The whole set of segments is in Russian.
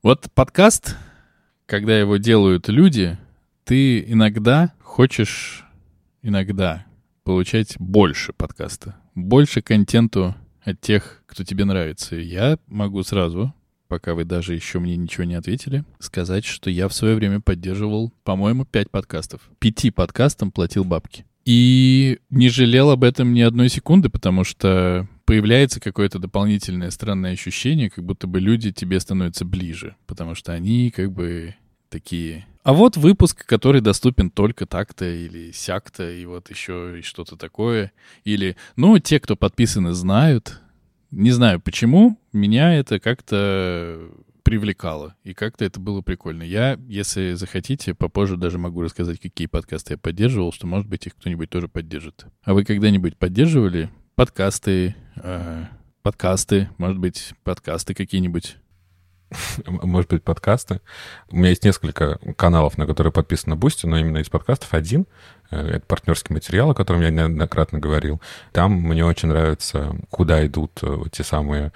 Вот подкаст, когда его делают люди, ты иногда хочешь иногда получать больше подкаста, больше контенту от тех, кто тебе нравится. Я могу сразу, пока вы даже еще мне ничего не ответили, сказать, что я в свое время поддерживал, по-моему, пять подкастов. Пяти подкастам платил бабки. И не жалел об этом ни одной секунды, потому что появляется какое-то дополнительное странное ощущение, как будто бы люди тебе становятся ближе, потому что они как бы такие. А вот выпуск, который доступен только так-то или сяк-то, и вот еще и что-то такое. Или, ну, те, кто подписаны, знают. Не знаю почему, меня это как-то привлекало, и как-то это было прикольно. Я, если захотите, попозже даже могу рассказать, какие подкасты я поддерживал, что, может быть, их кто-нибудь тоже поддержит. А вы когда-нибудь поддерживали подкасты, э, подкасты, может быть, подкасты какие-нибудь. Может быть, подкасты. У меня есть несколько каналов, на которые подписана на Boosty, но именно из подкастов один. Э, это партнерский материал, о котором я неоднократно говорил. Там мне очень нравится, куда идут э, те самые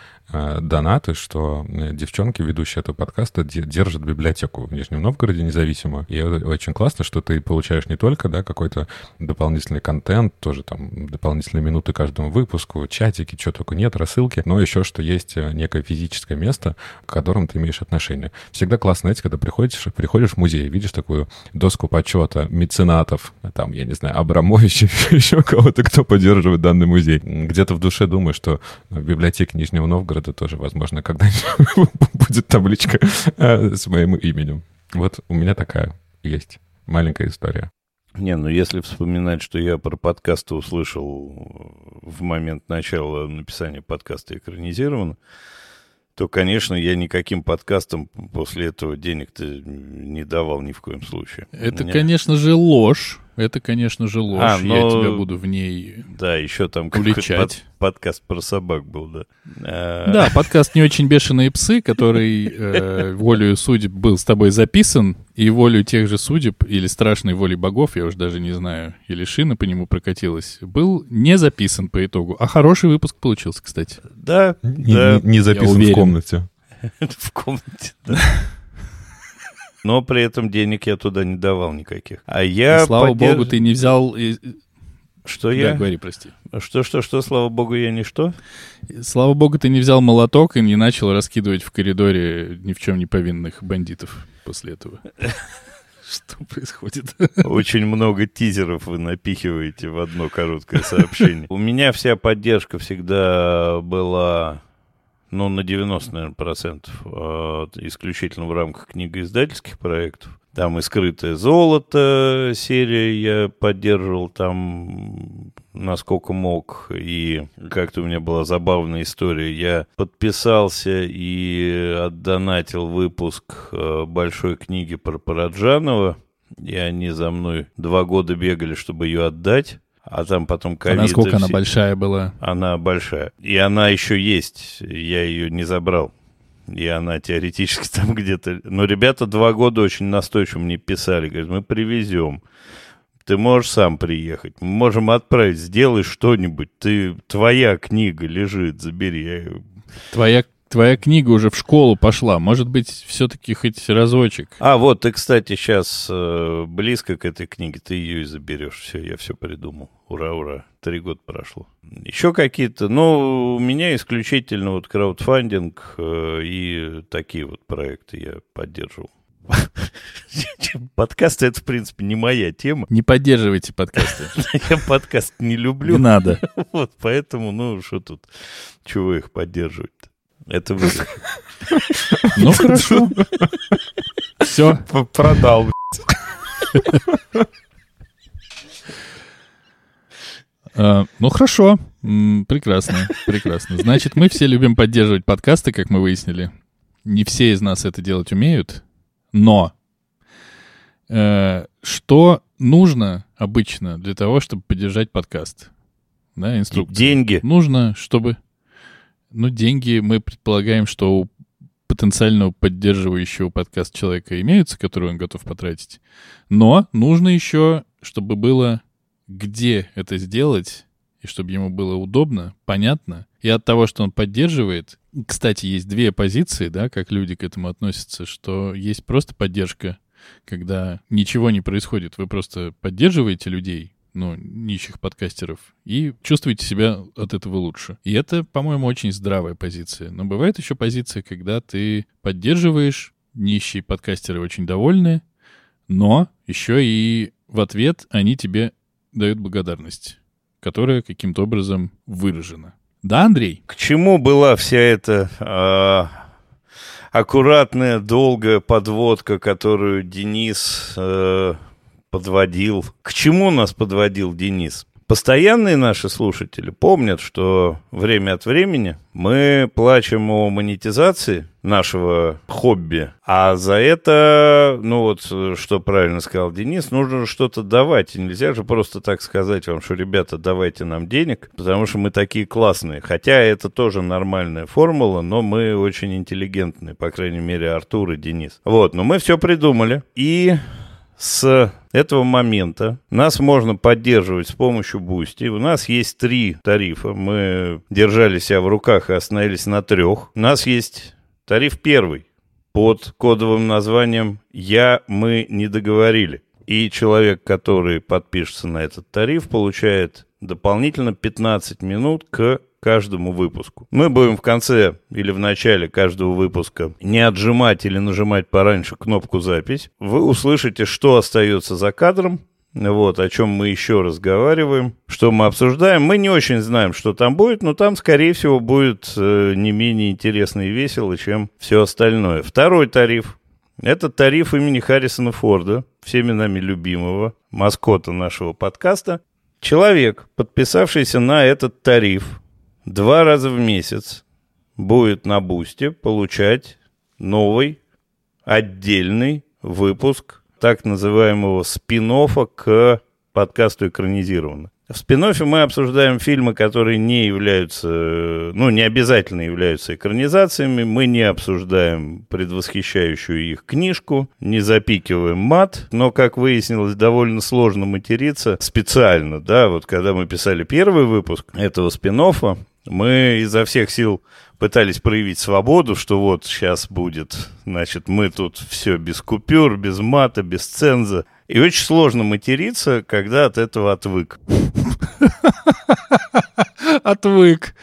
донаты, что э, девчонки, ведущие этого подкаста, держат библиотеку в Нижнем Новгороде независимо. И очень классно, что ты получаешь не только да, какой-то дополнительный контент, тоже там дополнительные минуты каждому выпуску, чатики, что только нет, рассылки, но еще что есть э, некое физическое место, к которому ты имеешь отношение. Всегда классно, знаете, когда приходишь, приходишь в музей, видишь такую доску почета меценатов, там, я не знаю, Абрамовича, еще кого-то, кто поддерживает данный музей. Где-то в душе думаю, что в библиотеке Нижнего Новгорода это тоже, возможно, когда-нибудь будет табличка э, с моим именем. Вот у меня такая есть маленькая история. Не, ну если вспоминать, что я про подкасты услышал в момент начала написания подкаста экранизирован, то, конечно, я никаким подкастам после этого денег-то не давал ни в коем случае. Это, меня... конечно же, ложь. Это, конечно же, ложь. А, но... Я тебя буду в ней Да, еще там уличать. Под, подкаст про собак был, да. А... Да, подкаст «Не очень бешеные псы», который э, волею судеб был с тобой записан, и волю тех же судеб, или страшной волей богов, я уже даже не знаю, или шина по нему прокатилась, был не записан по итогу. А хороший выпуск получился, кстати. Да, не, да. Не, не записан в комнате. В комнате, да но при этом денег я туда не давал никаких. А я... И, слава подерж... богу, ты не взял... Что да, я? говори, прости. Что, что, что, слава богу, я не что? Слава богу, ты не взял молоток и не начал раскидывать в коридоре ни в чем не повинных бандитов после этого. Что происходит? Очень много тизеров вы напихиваете в одно короткое сообщение. У меня вся поддержка всегда была ну, на 90, наверное, процентов, э, исключительно в рамках книгоиздательских проектов. Там и «Скрытое золото» серия я поддерживал там насколько мог. И как-то у меня была забавная история. Я подписался и отдонатил выпуск э, большой книги про Параджанова. И они за мной два года бегали, чтобы ее отдать а там потом ковид. А насколько она большая была? Она большая. И она еще есть. Я ее не забрал. И она теоретически там где-то... Но ребята два года очень настойчиво мне писали. Говорят, мы привезем. Ты можешь сам приехать. Мы можем отправить. Сделай что-нибудь. Ты... Твоя книга лежит. Забери. Твоя твоя книга уже в школу пошла. Может быть, все-таки хоть разочек. А, вот ты, кстати, сейчас э, близко к этой книге, ты ее и заберешь. Все, я все придумал. Ура, ура. Три года прошло. Еще какие-то, ну, у меня исключительно вот краудфандинг э, и такие вот проекты я поддерживал. Подкасты — это, в принципе, не моя тема. Не поддерживайте подкасты. Я подкаст не люблю. Не надо. Вот, поэтому, ну, что тут, чего их поддерживать-то? Это вы. Ну, хорошо. Все. Продал, Uh, ну хорошо, прекрасно, прекрасно. Значит, мы все любим поддерживать подкасты, как мы выяснили. Не все из нас это делать умеют, но uh, что нужно обычно для того, чтобы поддержать подкаст? Да, инструкция. Деньги. Нужно, чтобы ну, деньги мы предполагаем, что у потенциального поддерживающего подкаст человека имеются, которые он готов потратить. Но нужно еще, чтобы было где это сделать, и чтобы ему было удобно, понятно, И от того, что он поддерживает... Кстати, есть две позиции, да, как люди к этому относятся, что есть просто поддержка, когда ничего не происходит, вы просто поддерживаете людей, ну, нищих подкастеров, и чувствуете себя от этого лучше. И это, по-моему, очень здравая позиция. Но бывает еще позиция, когда ты поддерживаешь, нищие подкастеры очень довольны, но еще и в ответ они тебе дают благодарность, которая каким-то образом выражена. Да, Андрей? К чему была вся эта э, аккуратная, долгая подводка, которую Денис э, подводил? К чему нас подводил Денис? Постоянные наши слушатели помнят, что время от времени мы плачем о монетизации нашего хобби, а за это, ну вот, что правильно сказал Денис, нужно что-то давать. нельзя же просто так сказать вам, что, ребята, давайте нам денег, потому что мы такие классные. Хотя это тоже нормальная формула, но мы очень интеллигентные, по крайней мере, Артур и Денис. Вот, но мы все придумали. И с этого момента нас можно поддерживать с помощью Boosty. У нас есть три тарифа. Мы держали себя в руках и остановились на трех. У нас есть тариф первый под кодовым названием «Я, мы не договорили». И человек, который подпишется на этот тариф, получает дополнительно 15 минут к каждому выпуску. Мы будем в конце или в начале каждого выпуска не отжимать или нажимать пораньше кнопку «Запись». Вы услышите, что остается за кадром, вот, о чем мы еще разговариваем, что мы обсуждаем. Мы не очень знаем, что там будет, но там, скорее всего, будет э, не менее интересно и весело, чем все остальное. Второй тариф. Это тариф имени Харрисона Форда, всеми нами любимого, маскота нашего подкаста. Человек, подписавшийся на этот тариф, два раза в месяц будет на Бусте получать новый отдельный выпуск так называемого спин к подкасту экранизированно. В спин мы обсуждаем фильмы, которые не являются, ну, не обязательно являются экранизациями. Мы не обсуждаем предвосхищающую их книжку, не запикиваем мат, но, как выяснилось, довольно сложно материться специально, да, вот когда мы писали первый выпуск этого спин мы изо всех сил пытались проявить свободу, что вот сейчас будет, значит, мы тут все без купюр, без мата, без ценза. И очень сложно материться, когда от этого отвык. Отвык.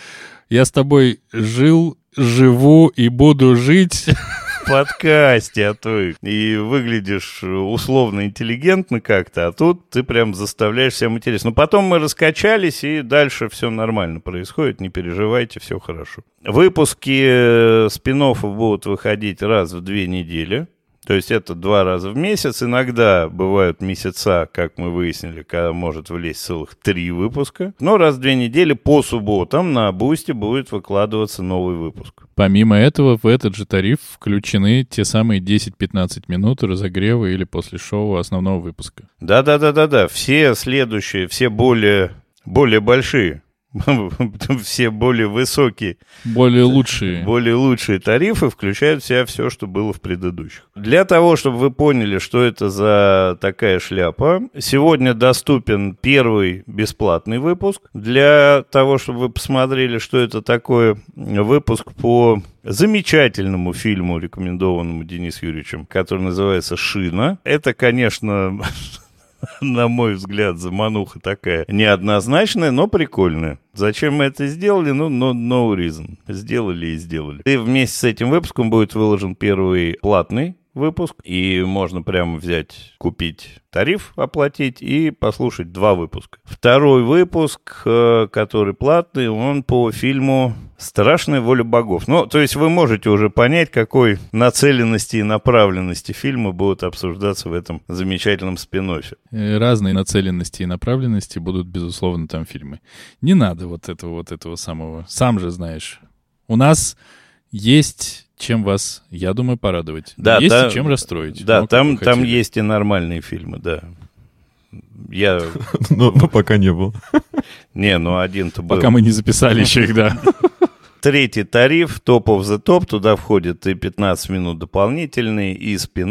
Я с тобой жил, живу и буду жить подкасте, а то и выглядишь условно интеллигентно как-то, а тут ты прям заставляешь себя материться. Но потом мы раскачались, и дальше все нормально происходит, не переживайте, все хорошо. Выпуски э, спин будут выходить раз в две недели. То есть это два раза в месяц. Иногда бывают месяца, как мы выяснили, когда может влезть целых три выпуска. Но раз в две недели по субботам на Бусте будет выкладываться новый выпуск. Помимо этого, в этот же тариф включены те самые 10-15 минут разогрева или после шоу основного выпуска. Да-да-да-да-да. Все следующие, все более, более большие все более высокие. Более лучшие. Более лучшие тарифы включают в себя все, что было в предыдущих. Для того, чтобы вы поняли, что это за такая шляпа, сегодня доступен первый бесплатный выпуск. Для того, чтобы вы посмотрели, что это такое выпуск по замечательному фильму, рекомендованному Денисом Юрьевичем, который называется «Шина». Это, конечно, на мой взгляд, замануха такая неоднозначная, но прикольная. Зачем мы это сделали? Ну, no, no reason. Сделали и сделали. И вместе с этим выпуском будет выложен первый платный выпуск, и можно прямо взять, купить тариф, оплатить и послушать два выпуска. Второй выпуск, э, который платный, он по фильму «Страшная воля богов». Ну, то есть вы можете уже понять, какой нацеленности и направленности фильма будут обсуждаться в этом замечательном спин -оффе. Э, разные нацеленности и направленности будут, безусловно, там фильмы. Не надо вот этого вот этого самого. Сам же знаешь. У нас есть чем вас, я думаю, порадовать. Да, есть да, и чем расстроить. Да, ну, там, там есть и нормальные фильмы, да. Я... но, но пока не был. Не, ну один-то был. Пока мы не записали еще их, да. Третий тариф, Top of the Top, туда входит и 15 минут дополнительный, и спин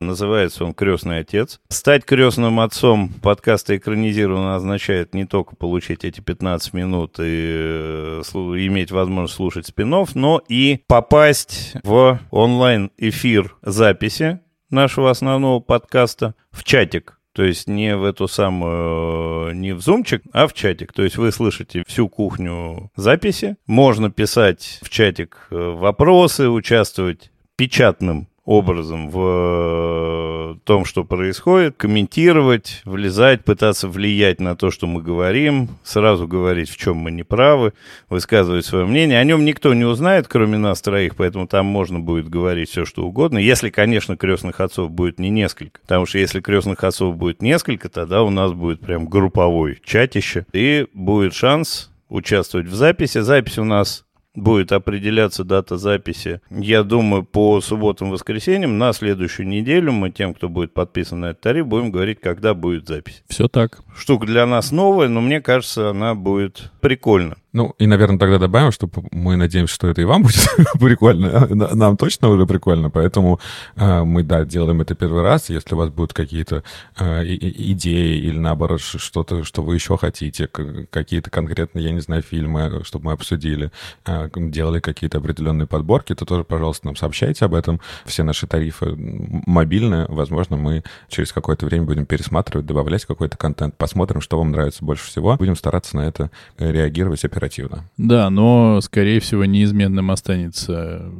называется он «Крестный отец». Стать крестным отцом подкаста экранизированно означает не только получить эти 15 минут и э, иметь возможность слушать спин но и попасть в онлайн-эфир записи нашего основного подкаста в чатик то есть не в эту самую, не в зумчик, а в чатик. То есть вы слышите всю кухню записи. Можно писать в чатик э, вопросы, участвовать печатным образом в э, том, что происходит, комментировать, влезать, пытаться влиять на то, что мы говорим, сразу говорить, в чем мы не правы, высказывать свое мнение. О нем никто не узнает, кроме нас троих, поэтому там можно будет говорить все, что угодно. Если, конечно, крестных отцов будет не несколько. Потому что если крестных отцов будет несколько, тогда у нас будет прям групповой чатище. И будет шанс участвовать в записи. Запись у нас будет определяться дата записи, я думаю, по субботам, воскресеньям на следующую неделю мы тем, кто будет подписан на этот тариф, будем говорить, когда будет запись. Все так. Штука для нас новая, но мне кажется, она будет прикольно. Ну, и, наверное, тогда добавим, что мы надеемся, что это и вам будет прикольно. Нам точно уже прикольно, поэтому э, мы, да, делаем это первый раз. Если у вас будут какие-то э, идеи или, наоборот, что-то, что вы еще хотите, какие-то конкретные, я не знаю, фильмы, чтобы мы обсудили, э, делали какие-то определенные подборки, то тоже, пожалуйста, нам сообщайте об этом. Все наши тарифы мобильные. Возможно, мы через какое-то время будем пересматривать, добавлять какой-то контент, посмотрим, что вам нравится больше всего. Будем стараться на это реагировать оперативно. Да, но, скорее всего, неизменным останется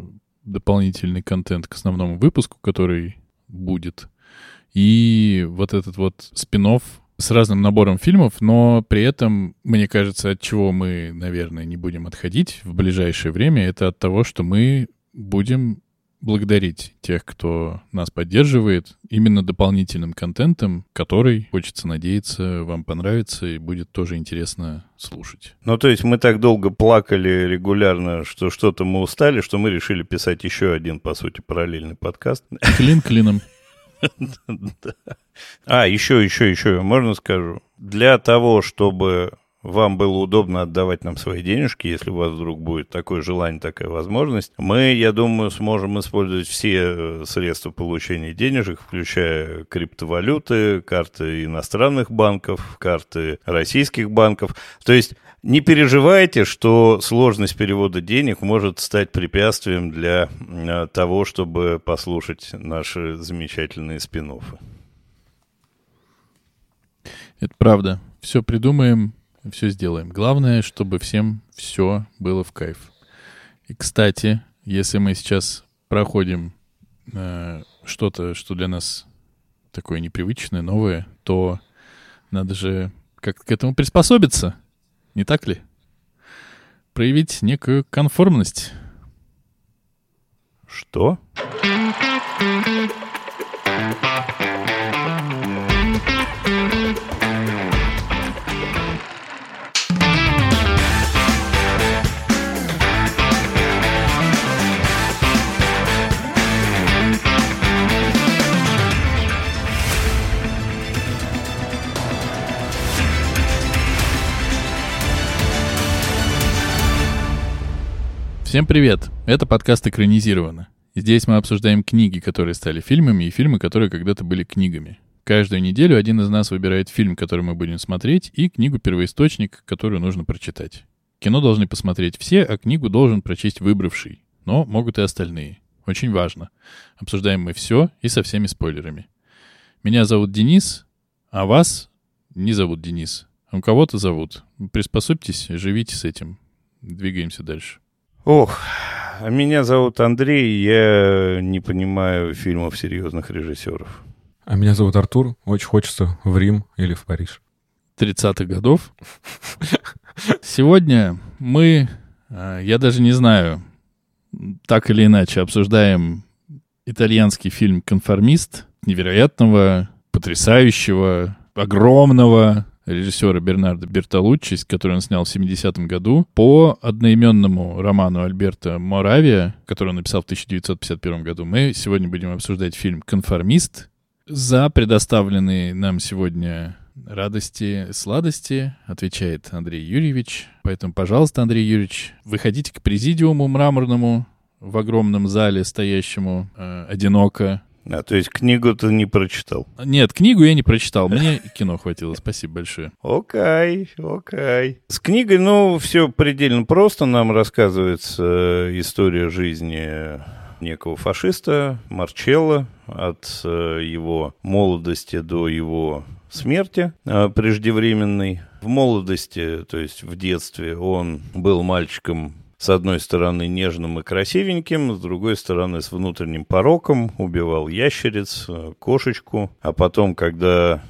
дополнительный контент к основному выпуску, который будет. И вот этот вот спин с разным набором фильмов, но при этом, мне кажется, от чего мы, наверное, не будем отходить в ближайшее время, это от того, что мы будем благодарить тех, кто нас поддерживает, именно дополнительным контентом, который, хочется надеяться, вам понравится и будет тоже интересно слушать. Ну, то есть мы так долго плакали регулярно, что что-то мы устали, что мы решили писать еще один, по сути, параллельный подкаст. Клин клином. А, еще, еще, еще, можно скажу? Для того, чтобы вам было удобно отдавать нам свои денежки, если у вас вдруг будет такое желание, такая возможность, мы, я думаю, сможем использовать все э, средства получения денежек, включая криптовалюты, карты иностранных банков, карты российских банков. То есть не переживайте, что сложность перевода денег может стать препятствием для э, того, чтобы послушать наши замечательные спин -оффы. Это правда. Все придумаем, все сделаем. Главное, чтобы всем все было в кайф. И, кстати, если мы сейчас проходим э, что-то, что для нас такое непривычное, новое, то надо же как-то к этому приспособиться, не так ли? Проявить некую конформность. Что? Всем привет! Это подкаст «Экранизировано». Здесь мы обсуждаем книги, которые стали фильмами, и фильмы, которые когда-то были книгами. Каждую неделю один из нас выбирает фильм, который мы будем смотреть, и книгу-первоисточник, которую нужно прочитать. Кино должны посмотреть все, а книгу должен прочесть выбравший. Но могут и остальные. Очень важно. Обсуждаем мы все и со всеми спойлерами. Меня зовут Денис, а вас не зовут Денис. А у кого-то зовут. Приспособьтесь, живите с этим. Двигаемся дальше. Ох, меня зовут Андрей, я не понимаю фильмов серьезных режиссеров. А меня зовут Артур, очень хочется в Рим или в Париж. 30-х годов. Сегодня мы, а, я даже не знаю, так или иначе обсуждаем итальянский фильм «Конформист», невероятного, потрясающего, огромного, режиссера Бернардо Бертолуччи, который он снял в 70-м году, по одноименному роману Альберта Моравия, который он написал в 1951 году. Мы сегодня будем обсуждать фильм «Конформист». За предоставленный нам сегодня радости, сладости, отвечает Андрей Юрьевич. Поэтому, пожалуйста, Андрей Юрьевич, выходите к президиуму мраморному в огромном зале, стоящему э, одиноко. А, то есть книгу ты не прочитал? Нет, книгу я не прочитал. Мне кино хватило. Спасибо большое. Окей, окей. С книгой, ну, все предельно просто. Нам рассказывается э, история жизни некого фашиста Марчелло от э, его молодости до его смерти э, преждевременной. В молодости, то есть в детстве, он был мальчиком с одной стороны нежным и красивеньким, с другой стороны с внутренним пороком, убивал ящериц, э, кошечку, а потом, когда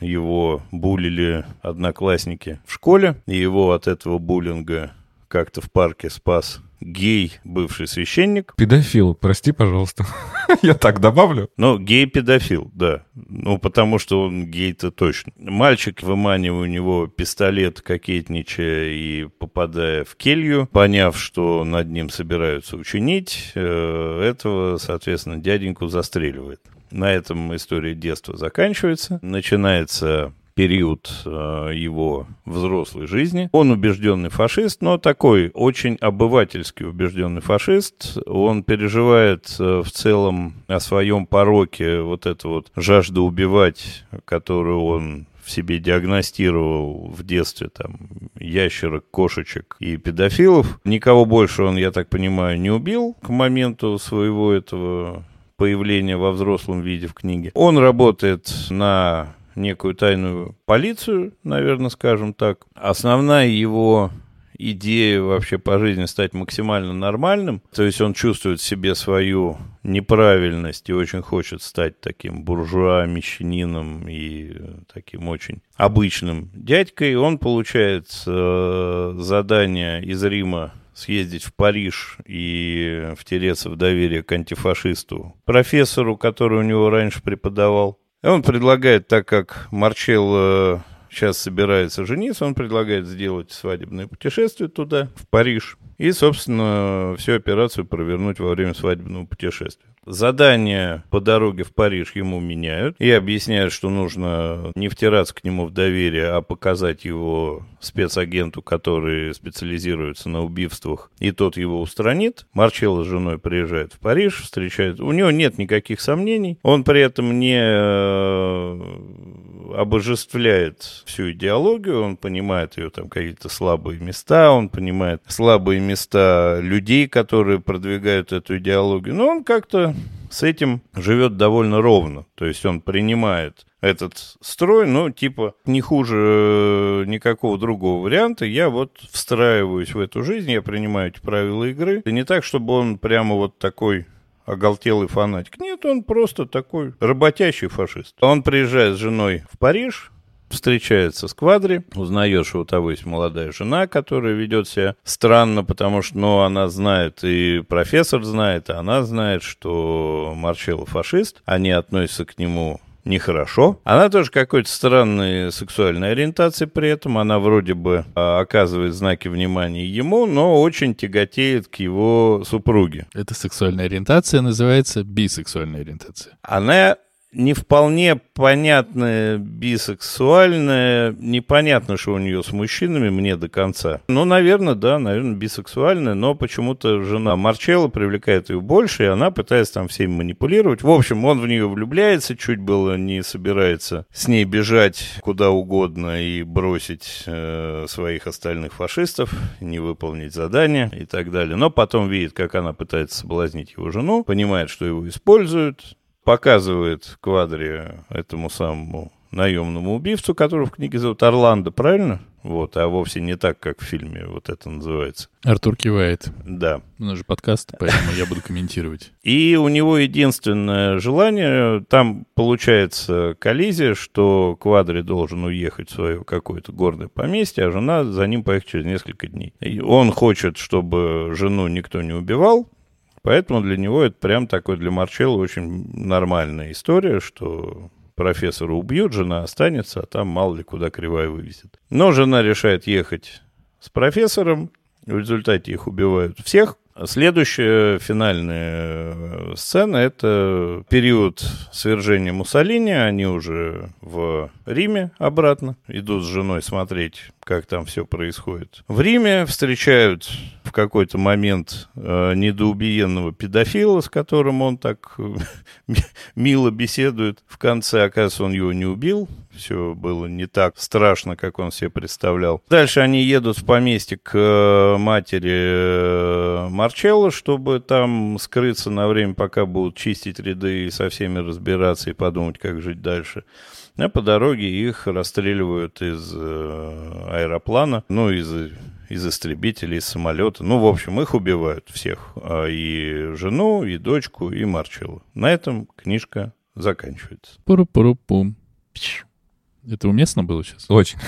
его булили одноклассники в школе, и его от этого буллинга как-то в парке спас гей, бывший священник. Педофил, прости, пожалуйста. Я так добавлю. Ну, гей-педофил, да. Ну, потому что он гей-то точно. Мальчик, выманивая у него пистолет, кокетничая и попадая в келью, поняв, что над ним собираются учинить, э, этого, соответственно, дяденьку застреливает. На этом история детства заканчивается. Начинается период э, его взрослой жизни. Он убежденный фашист, но такой очень обывательский убежденный фашист. Он переживает э, в целом о своем пороке, вот эту вот жажду убивать, которую он в себе диагностировал в детстве там ящерок, кошечек и педофилов. Никого больше он, я так понимаю, не убил к моменту своего этого появления во взрослом виде в книге. Он работает на некую тайную полицию, наверное, скажем так. Основная его идея вообще по жизни стать максимально нормальным. То есть он чувствует в себе свою неправильность и очень хочет стать таким буржуа, мещанином и таким очень обычным дядькой. Он получает э, задание из Рима съездить в Париж и втереться в доверие к антифашисту, профессору, который у него раньше преподавал. Он предлагает, так как Марчелло сейчас собирается жениться, он предлагает сделать свадебное путешествие туда, в Париж, и, собственно, всю операцию провернуть во время свадебного путешествия. Задание по дороге в Париж ему меняют и объясняют, что нужно не втираться к нему в доверие, а показать его спецагенту, который специализируется на убийствах, и тот его устранит. Марчелло с женой приезжает в Париж, встречает. У него нет никаких сомнений. Он при этом не э, обожествляет всю идеологию, он понимает ее там какие-то слабые места, он понимает слабые места людей, которые продвигают эту идеологию, но он как-то с этим живет довольно ровно. То есть он принимает этот строй, ну, типа, не хуже э, никакого другого варианта. Я вот встраиваюсь в эту жизнь, я принимаю эти правила игры. И не так, чтобы он прямо вот такой оголтелый фанатик. Нет, он просто такой работящий фашист. Он приезжает с женой в Париж, встречается с Квадри, узнает, что у того есть молодая жена, которая ведет себя странно, потому что, ну, она знает, и профессор знает, и она знает, что Марчелло фашист, они относятся к нему нехорошо. Она тоже какой-то странной сексуальной ориентации при этом. Она вроде бы а, оказывает знаки внимания ему, но очень тяготеет к его супруге. Эта сексуальная ориентация называется бисексуальная ориентация. Она не вполне понятная бисексуальная, непонятно, что у нее с мужчинами, мне до конца. Ну, наверное, да, наверное, бисексуальная, но почему-то жена Марчелла привлекает ее больше, и она пытается там всеми манипулировать. В общем, он в нее влюбляется, чуть было не собирается с ней бежать куда угодно и бросить э, своих остальных фашистов, не выполнить задание и так далее. Но потом видит, как она пытается соблазнить его жену, понимает, что его используют, показывает Квадри этому самому наемному убийцу, которого в книге зовут Орландо, правильно? Вот, а вовсе не так, как в фильме вот это называется. Артур кивает. Да. У нас же подкаст, поэтому я буду комментировать. И у него единственное желание, там получается коллизия, что Квадри должен уехать в свое какое-то горное поместье, а жена за ним поехать через несколько дней. И он хочет, чтобы жену никто не убивал, Поэтому для него это прям такой для Марчелло очень нормальная история, что профессора убьют, жена останется, а там мало ли куда кривая вывезет. Но жена решает ехать с профессором, в результате их убивают всех, Следующая финальная э, сцена — это период свержения Муссолини. Они уже в Риме обратно идут с женой смотреть, как там все происходит. В Риме встречают в какой-то момент э, недоубиенного педофила, с которым он так э, мило беседует. В конце, оказывается, он его не убил, все было не так страшно, как он себе представлял. Дальше они едут в поместье к э, матери э, Марчелло, чтобы там скрыться на время, пока будут чистить ряды и со всеми разбираться и подумать, как жить дальше. А по дороге их расстреливают из э, аэроплана, ну, из из истребителей, из самолета. Ну, в общем, их убивают всех. А и жену, и дочку, и Марчелло. На этом книжка заканчивается. Пуру-пуру-пум. Это уместно было сейчас? Очень.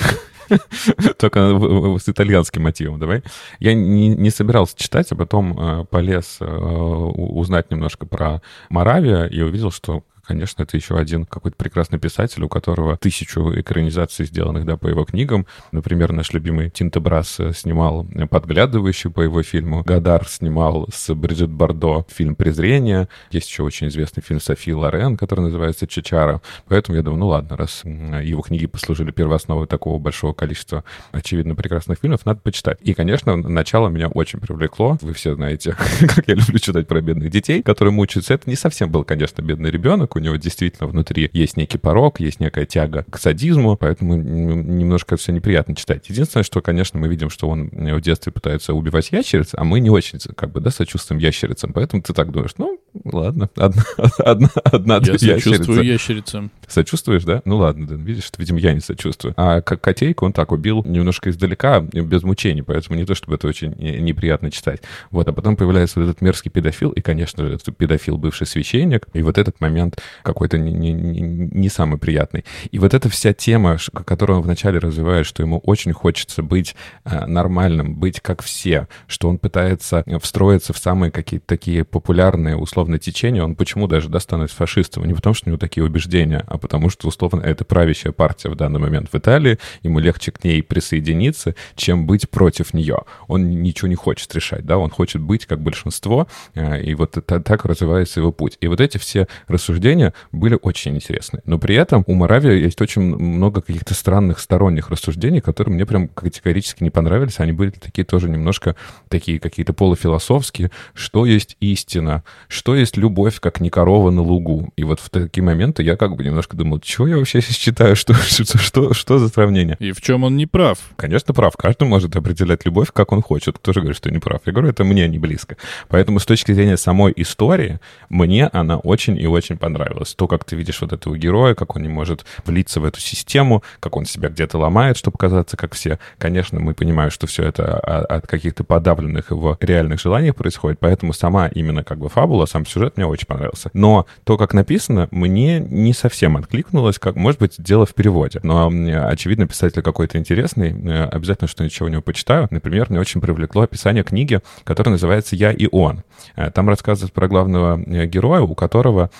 Только с итальянским мотивом, давай. Я не, не собирался читать, а потом э, полез э, узнать немножко про Моравия и увидел, что конечно, это еще один какой-то прекрасный писатель, у которого тысячу экранизаций сделанных, да, по его книгам. Например, наш любимый Тинто Брас э, снимал «Подглядывающий» по его фильму. Гадар снимал с Бриджит Бардо фильм «Презрение». Есть еще очень известный фильм Софии Лорен, который называется «Чичара». Поэтому я думаю, ну ладно, раз его книги послужили первоосновой такого большого количества, очевидно, прекрасных фильмов, надо почитать. И, конечно, начало меня очень привлекло. Вы все знаете, как я люблю читать про бедных детей, которые мучаются. Это не совсем был, конечно, бедный ребенок, у него действительно внутри есть некий порог, есть некая тяга к садизму, поэтому немножко все неприятно читать. Единственное, что, конечно, мы видим, что он в детстве пытается убивать ящериц, а мы не очень, как бы, да, сочувствуем ящерицам, поэтому ты так думаешь, ну, ладно, одна, одна, одна я сочувствую ящерицам. Сочувствуешь, да? Ну ладно, да, видишь, что, видимо, я не сочувствую. А как котейку он так убил немножко издалека, без мучений, поэтому не то, чтобы это очень неприятно читать. Вот, а потом появляется вот этот мерзкий педофил, и, конечно же, этот педофил бывший священник, и вот этот момент какой-то не, не, не самый приятный. И вот эта вся тема, которую он вначале развивает, что ему очень хочется быть э, нормальным, быть как все, что он пытается встроиться в самые какие-то такие популярные, условно, течения, он почему даже достанет фашистом? Не потому, что у него такие убеждения, а потому что, условно, это правящая партия в данный момент в Италии, ему легче к ней присоединиться, чем быть против нее. Он ничего не хочет решать, да, он хочет быть как большинство, э, и вот это, так развивается его путь. И вот эти все рассуждения были очень интересны. Но при этом у Моравия есть очень много каких-то странных сторонних рассуждений, которые мне прям категорически не понравились. Они были такие тоже немножко такие какие-то полуфилософские. Что есть истина? Что есть любовь, как не корова на лугу? И вот в такие моменты я как бы немножко думал, чего я вообще сейчас читаю? Что, что, что, что за сравнение? И в чем он не прав? Конечно, прав. Каждый может определять любовь, как он хочет. Тоже говорит, что не прав. Я говорю, это мне не близко. Поэтому с точки зрения самой истории, мне она очень и очень понравилась. То, как ты видишь вот этого героя, как он не может влиться в эту систему, как он себя где-то ломает, чтобы казаться как все. Конечно, мы понимаем, что все это от каких-то подавленных его реальных желаний происходит, поэтому сама именно как бы фабула, сам сюжет мне очень понравился. Но то, как написано, мне не совсем откликнулось, как, может быть, дело в переводе. Но, очевидно, писатель какой-то интересный, э, обязательно что-нибудь у него почитаю. Например, мне очень привлекло описание книги, которая называется «Я и он». Э, там рассказывается про главного э, героя, у которого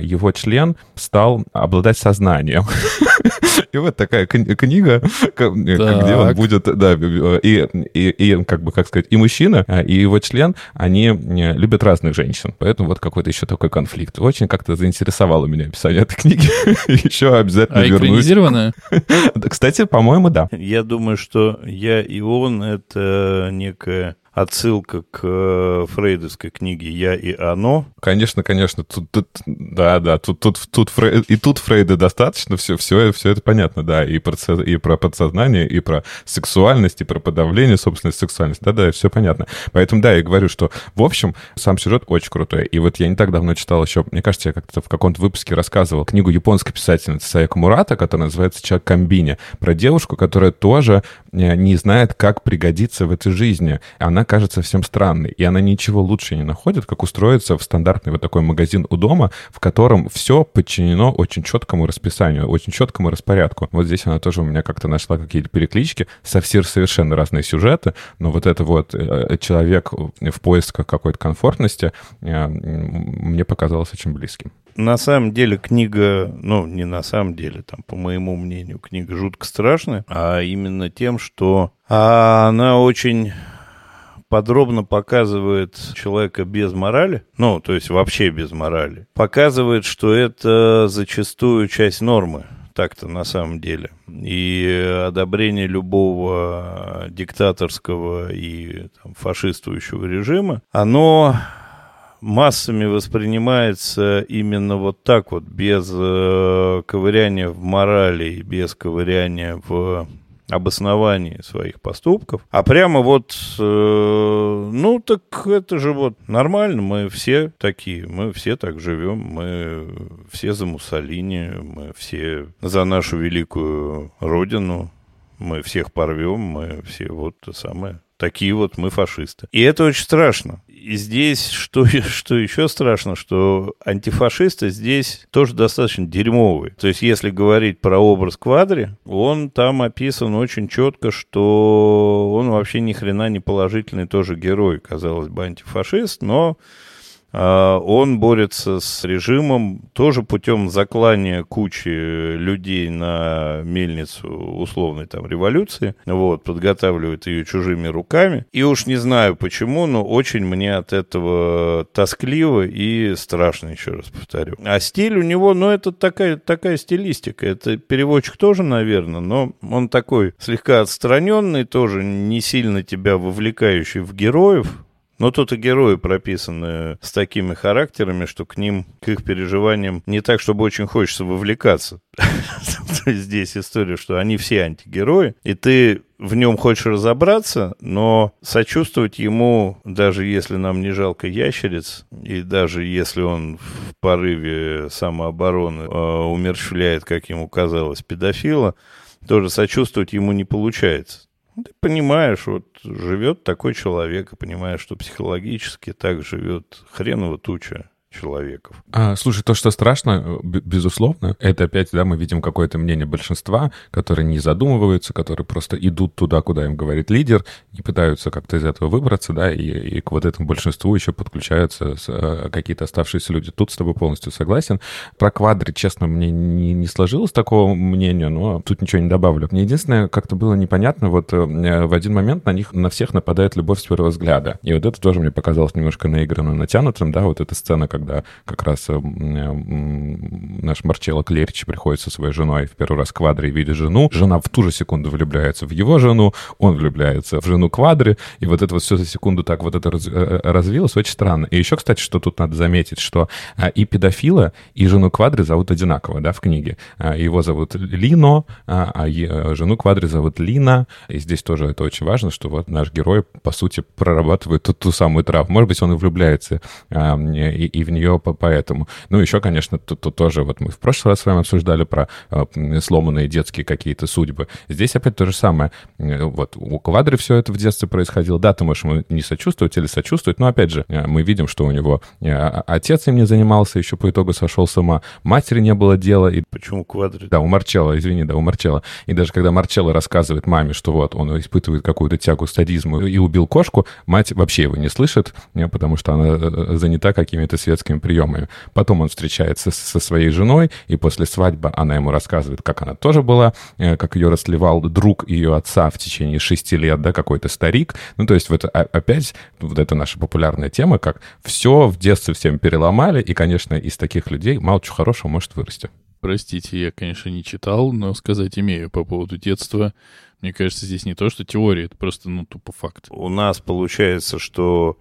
его член стал обладать сознанием. И вот такая книга, где он будет, да, и, и, и, как бы, как сказать, и мужчина, а, и его член, они любят разных женщин. Поэтому вот какой-то еще такой конфликт. Очень как-то заинтересовало меня описание этой книги. Еще обязательно а вернусь. Кстати, по-моему, да. Я думаю, что я и он — это некая отсылка к э, фрейдовской книге «Я и оно». Конечно, конечно, тут, тут да, да, тут, тут, тут Фрей, и тут Фрейда достаточно, все, все, все это понятно, да, и про, и про подсознание, и про сексуальность, и про подавление собственной сексуальности, да-да, все понятно. Поэтому, да, я говорю, что, в общем, сам сюжет очень крутой. И вот я не так давно читал еще, мне кажется, я как-то в каком-то выпуске рассказывал книгу японской писательницы Саяко Мурата, которая называется «Человек комбине», про девушку, которая тоже э, не знает, как пригодиться в этой жизни. Она она кажется всем странной. И она ничего лучше не находит, как устроиться в стандартный вот такой магазин у дома, в котором все подчинено очень четкому расписанию, очень четкому распорядку. Вот здесь она тоже у меня как-то нашла какие-то переклички, совсем совершенно разные сюжеты, но вот это вот э, человек в поисках какой-то комфортности э, мне показалось очень близким. На самом деле книга, ну, не на самом деле, там, по моему мнению, книга жутко страшная, а именно тем, что а, она очень подробно показывает человека без морали, ну, то есть вообще без морали, показывает, что это зачастую часть нормы так-то на самом деле. И одобрение любого диктаторского и там, фашистующего режима, оно массами воспринимается именно вот так вот, без э, ковыряния в морали, без ковыряния в обосновании своих поступков, а прямо вот, э, ну так это же вот нормально, мы все такие, мы все так живем, мы все за Муссолини, мы все за нашу великую родину, мы всех порвем, мы все вот то самое такие вот мы фашисты. И это очень страшно. И здесь, что, что еще страшно, что антифашисты здесь тоже достаточно дерьмовые. То есть, если говорить про образ Квадри, он там описан очень четко, что он вообще ни хрена не положительный тоже герой, казалось бы, антифашист, но он борется с режимом тоже путем заклания кучи людей на мельницу условной там революции. Вот, подготавливает ее чужими руками. И уж не знаю почему, но очень мне от этого тоскливо и страшно, еще раз повторю. А стиль у него, ну, это такая, такая стилистика. Это переводчик тоже, наверное, но он такой слегка отстраненный, тоже не сильно тебя вовлекающий в героев, но тут и герои прописаны с такими характерами, что к ним, к их переживаниям не так, чтобы очень хочется вовлекаться. Здесь история, что они все антигерои, и ты в нем хочешь разобраться, но сочувствовать ему, даже если нам не жалко ящериц, и даже если он в порыве самообороны э, умерщвляет, как ему казалось, педофила, тоже сочувствовать ему не получается. Ты понимаешь, вот живет такой человек, и понимаешь, что психологически так живет хреново туча человеков. А, слушай, то, что страшно, безусловно, это опять, да, мы видим какое-то мнение большинства, которые не задумываются, которые просто идут туда, куда им говорит лидер, и пытаются как-то из этого выбраться, да, и, и к вот этому большинству еще подключаются а, какие-то оставшиеся люди. Тут с тобой полностью согласен. Про квадры, честно, мне не, не сложилось такого мнения, но тут ничего не добавлю. Мне единственное, как-то было непонятно, вот э, в один момент на них, на всех нападает любовь с первого взгляда. И вот это тоже мне показалось немножко наигранным, натянутым, да, вот эта сцена, как когда как раз э, наш Марчелло Клерич приходит со своей женой в первый раз Квадри и видит жену. Жена в ту же секунду влюбляется в его жену, он влюбляется в жену Квадри, и вот это вот все за секунду так вот это э, э, развилось, очень странно. И еще, кстати, что тут надо заметить, что а, и педофила, и жену Квадри зовут одинаково, да, в книге. А, его зовут Лино, а, а жену Квадри зовут Лина, и здесь тоже это очень важно, что вот наш герой, по сути, прорабатывает ту, ту самую травму. Может быть, он и влюбляется и, и в нее поэтому. Ну, еще, конечно, тут, тут тоже, вот мы в прошлый раз с вами обсуждали про э, сломанные детские какие-то судьбы. Здесь опять то же самое. Э, вот у Квадры все это в детстве происходило. Да, ты можешь ему не сочувствовать или сочувствовать, но, опять же, э, мы видим, что у него э, отец им не занимался, еще по итогу сошел с ума, матери не было дела. И... Почему Квадры? Да, у Марчелла, извини, да, у Марчелла. И даже когда Марчелло рассказывает маме, что вот он испытывает какую-то тягу к стадизму и убил кошку, мать вообще его не слышит, потому что она занята какими-то светскими светскими приемами. Потом он встречается со своей женой, и после свадьбы она ему рассказывает, как она тоже была, э, как ее расливал друг ее отца в течение шести лет, да, какой-то старик. Ну, то есть вот опять вот это наша популярная тема, как все в детстве всем переломали, и, конечно, из таких людей мало чего хорошего может вырасти. Простите, я, конечно, не читал, но сказать имею по поводу детства. Мне кажется, здесь не то, что теория, это просто, ну, тупо факт. У нас получается, что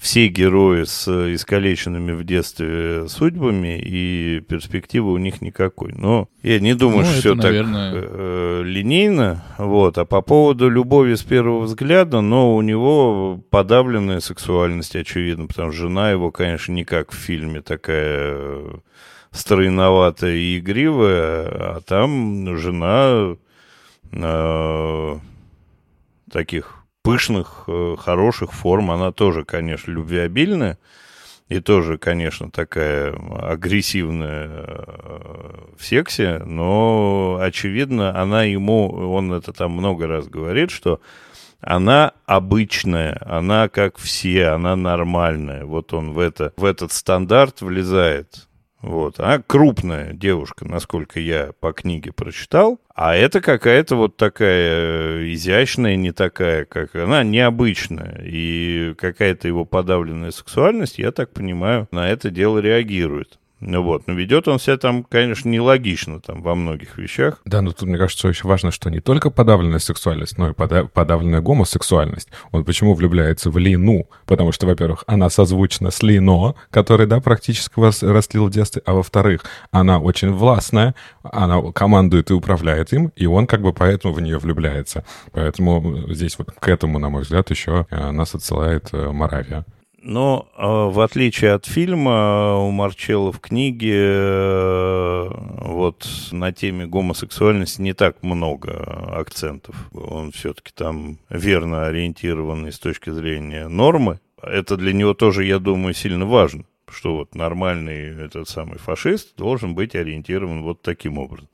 все герои с искалеченными в детстве судьбами, и перспективы у них никакой. Но я не думаю, ну, что все наверное... так э, линейно. Вот. А по поводу любови с первого взгляда, но у него подавленная сексуальность, очевидно, потому что жена его, конечно, не как в фильме такая э, стройноватая и игривая, а там жена э, таких пышных, э, хороших форм. Она тоже, конечно, любвеобильная. И тоже, конечно, такая агрессивная э, в сексе, но, очевидно, она ему, он это там много раз говорит, что она обычная, она как все, она нормальная. Вот он в, это, в этот стандарт влезает. Вот. А крупная девушка, насколько я по книге прочитал. А это какая-то вот такая э, изящная, не такая, как она, необычная. И какая-то его подавленная сексуальность, я так понимаю, на это дело реагирует. Ну вот, но ведет он себя там, конечно, нелогично там во многих вещах. Да, но тут, мне кажется, очень важно, что не только подавленная сексуальность, но и пода- подавленная гомосексуальность. Он почему влюбляется в Лину? Потому что, во-первых, она созвучна с Лино, который, да, практически вас растлил в детстве, а во-вторых, она очень властная, она командует и управляет им, и он как бы поэтому в нее влюбляется. Поэтому здесь вот к этому, на мой взгляд, еще э, нас отсылает э, Моравия. Но э, в отличие от фильма, у Марчелло в книге э, вот на теме гомосексуальности не так много акцентов. Он все-таки там верно ориентированный с точки зрения нормы. Это для него тоже, я думаю, сильно важно что вот нормальный этот самый фашист должен быть ориентирован вот таким образом.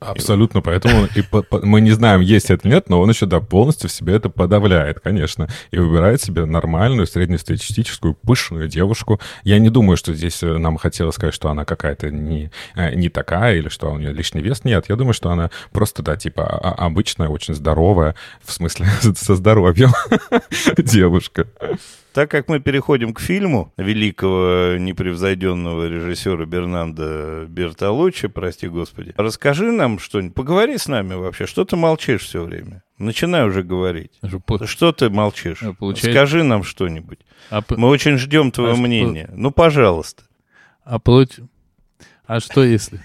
Абсолютно, поэтому и по, по, мы не знаем, есть это или нет, но он еще, да, полностью в себе это подавляет, конечно, и выбирает себе нормальную, среднестатистическую, пышную девушку. Я не думаю, что здесь э, нам хотелось сказать, что она какая-то не, э, не такая, или что у нее лишний вес. Нет, я думаю, что она просто, да, типа а, а, обычная, очень здоровая, в смысле со здоровьем девушка. Так как мы переходим к фильму великого непревзойденного режиссера Бернанда Бертолуччи, прости господи, расскажи нам что-нибудь, поговори с нами вообще, что ты молчишь все время? Начинай уже говорить. Что ты молчишь? А, получается... Скажи нам что-нибудь. А... Мы очень ждем твоего а мнения. Что... Ну, пожалуйста. А, получ... а что если...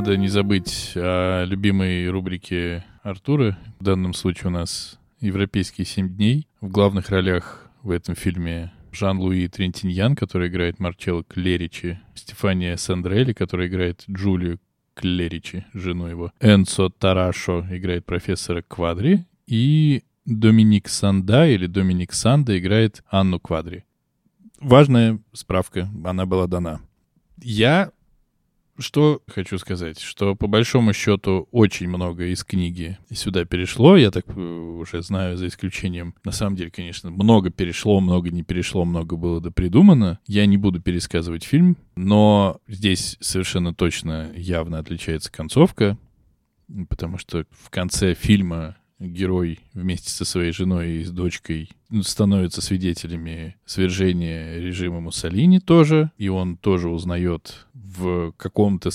надо не забыть о любимой рубрике Артура. В данном случае у нас «Европейские семь дней». В главных ролях в этом фильме Жан-Луи Трентиньян, который играет Марчелло Клеричи, Стефания Сандрелли, которая играет Джулию Клеричи, жену его, Энцо Тарашо играет профессора Квадри, и Доминик Санда или Доминик Санда играет Анну Квадри. Важная справка, она была дана. Я что хочу сказать, что по большому счету очень много из книги сюда перешло, я так э, уже знаю, за исключением, на самом деле, конечно, много перешло, много не перешло, много было допридумано. Я не буду пересказывать фильм, но здесь совершенно точно явно отличается концовка, потому что в конце фильма герой вместе со своей женой и с дочкой становятся свидетелями свержения режима Муссолини тоже, и он тоже узнает в каком-то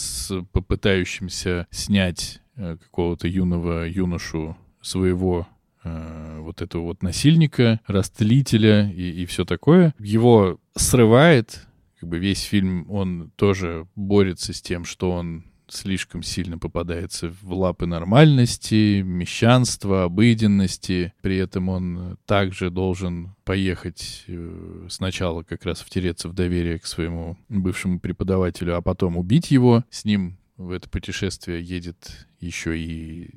попытающемся снять э, какого-то юного юношу своего э, вот этого вот насильника, растлителя и, и все такое. Его срывает, как бы весь фильм, он тоже борется с тем, что он слишком сильно попадается в лапы нормальности, мещанства, обыденности. При этом он также должен поехать э, сначала как раз втереться в доверие к своему бывшему преподавателю, а потом убить его. С ним в это путешествие едет еще и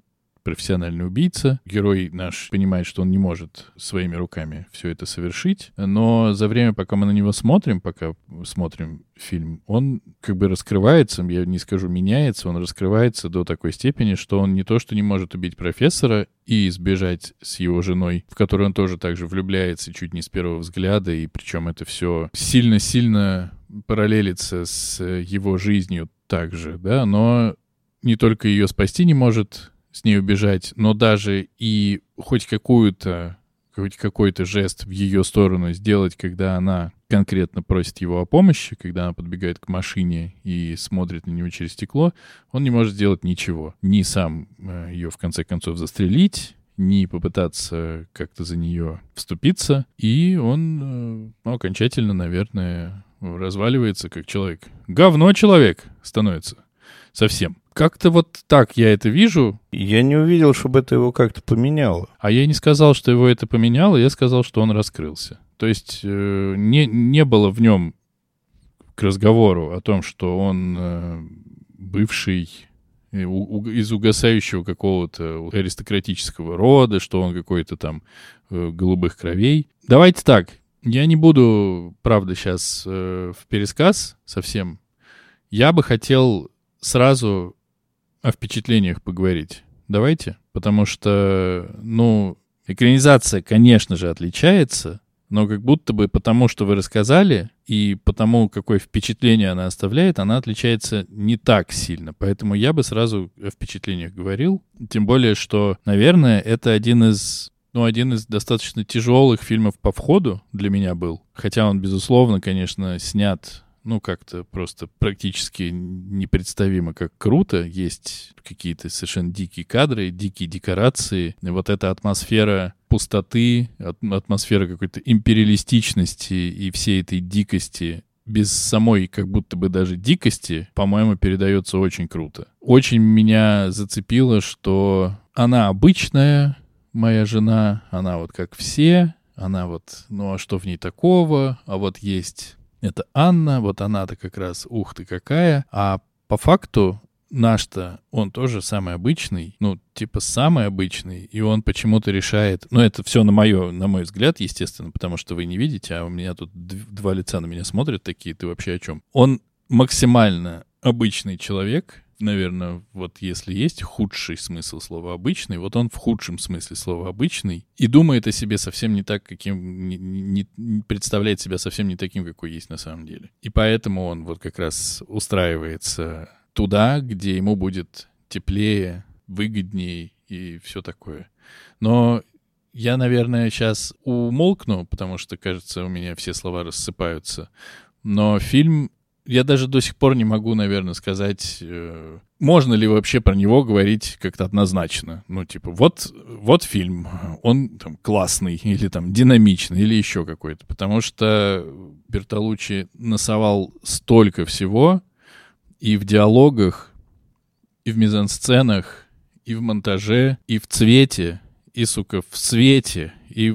профессиональный убийца. Герой наш понимает, что он не может своими руками все это совершить, но за время, пока мы на него смотрим, пока смотрим фильм, он как бы раскрывается, я не скажу меняется, он раскрывается до такой степени, что он не то, что не может убить профессора и избежать с его женой, в которую он тоже также влюбляется чуть не с первого взгляда, и причем это все сильно-сильно параллелится с его жизнью также, да, но не только ее спасти не может, с ней убежать, но даже и хоть какую-то хоть какой-то жест в ее сторону сделать, когда она конкретно просит его о помощи, когда она подбегает к машине и смотрит на него через стекло, он не может сделать ничего. Ни сам э, ее в конце концов застрелить, ни попытаться как-то за нее вступиться. И он ну, окончательно, наверное, разваливается как человек. Говно человек становится совсем. Как-то вот так я это вижу. Я не увидел, чтобы это его как-то поменяло. А я не сказал, что его это поменяло, я сказал, что он раскрылся. То есть э, не, не было в нем к разговору о том, что он э, бывший из угасающего какого-то аристократического рода, что он какой-то там э, голубых кровей. Давайте так, я не буду, правда, сейчас э, в пересказ совсем. Я бы хотел сразу о впечатлениях поговорить. Давайте, потому что, ну, экранизация, конечно же, отличается, но как будто бы потому, что вы рассказали, и потому, какое впечатление она оставляет, она отличается не так сильно. Поэтому я бы сразу о впечатлениях говорил. Тем более, что, наверное, это один из ну, один из достаточно тяжелых фильмов по входу для меня был. Хотя он, безусловно, конечно, снят ну, как-то просто практически непредставимо, как круто. Есть какие-то совершенно дикие кадры, дикие декорации. И вот эта атмосфера пустоты, атмосфера какой-то империалистичности и всей этой дикости без самой как будто бы даже дикости, по-моему, передается очень круто. Очень меня зацепило, что она обычная, моя жена, она вот как все, она вот, ну а что в ней такого, а вот есть это Анна, вот она-то как раз, ух ты какая. А по факту наш-то, он тоже самый обычный, ну, типа самый обычный, и он почему-то решает, ну, это все на, мое, на мой взгляд, естественно, потому что вы не видите, а у меня тут два лица на меня смотрят такие, ты вообще о чем? Он максимально обычный человек, наверное, вот если есть худший смысл слова «обычный», вот он в худшем смысле слова «обычный» и думает о себе совсем не так, каким... Не, не, представляет себя совсем не таким, какой есть на самом деле. И поэтому он вот как раз устраивается туда, где ему будет теплее, выгоднее и все такое. Но я, наверное, сейчас умолкну, потому что, кажется, у меня все слова рассыпаются. Но фильм я даже до сих пор не могу, наверное, сказать, э, можно ли вообще про него говорить как-то однозначно. Ну, типа, вот, вот фильм, он там классный, или там динамичный, или еще какой-то. Потому что Бертолуччи насовал столько всего и в диалогах, и в мизансценах, и в монтаже, и в цвете, и, сука, в свете, и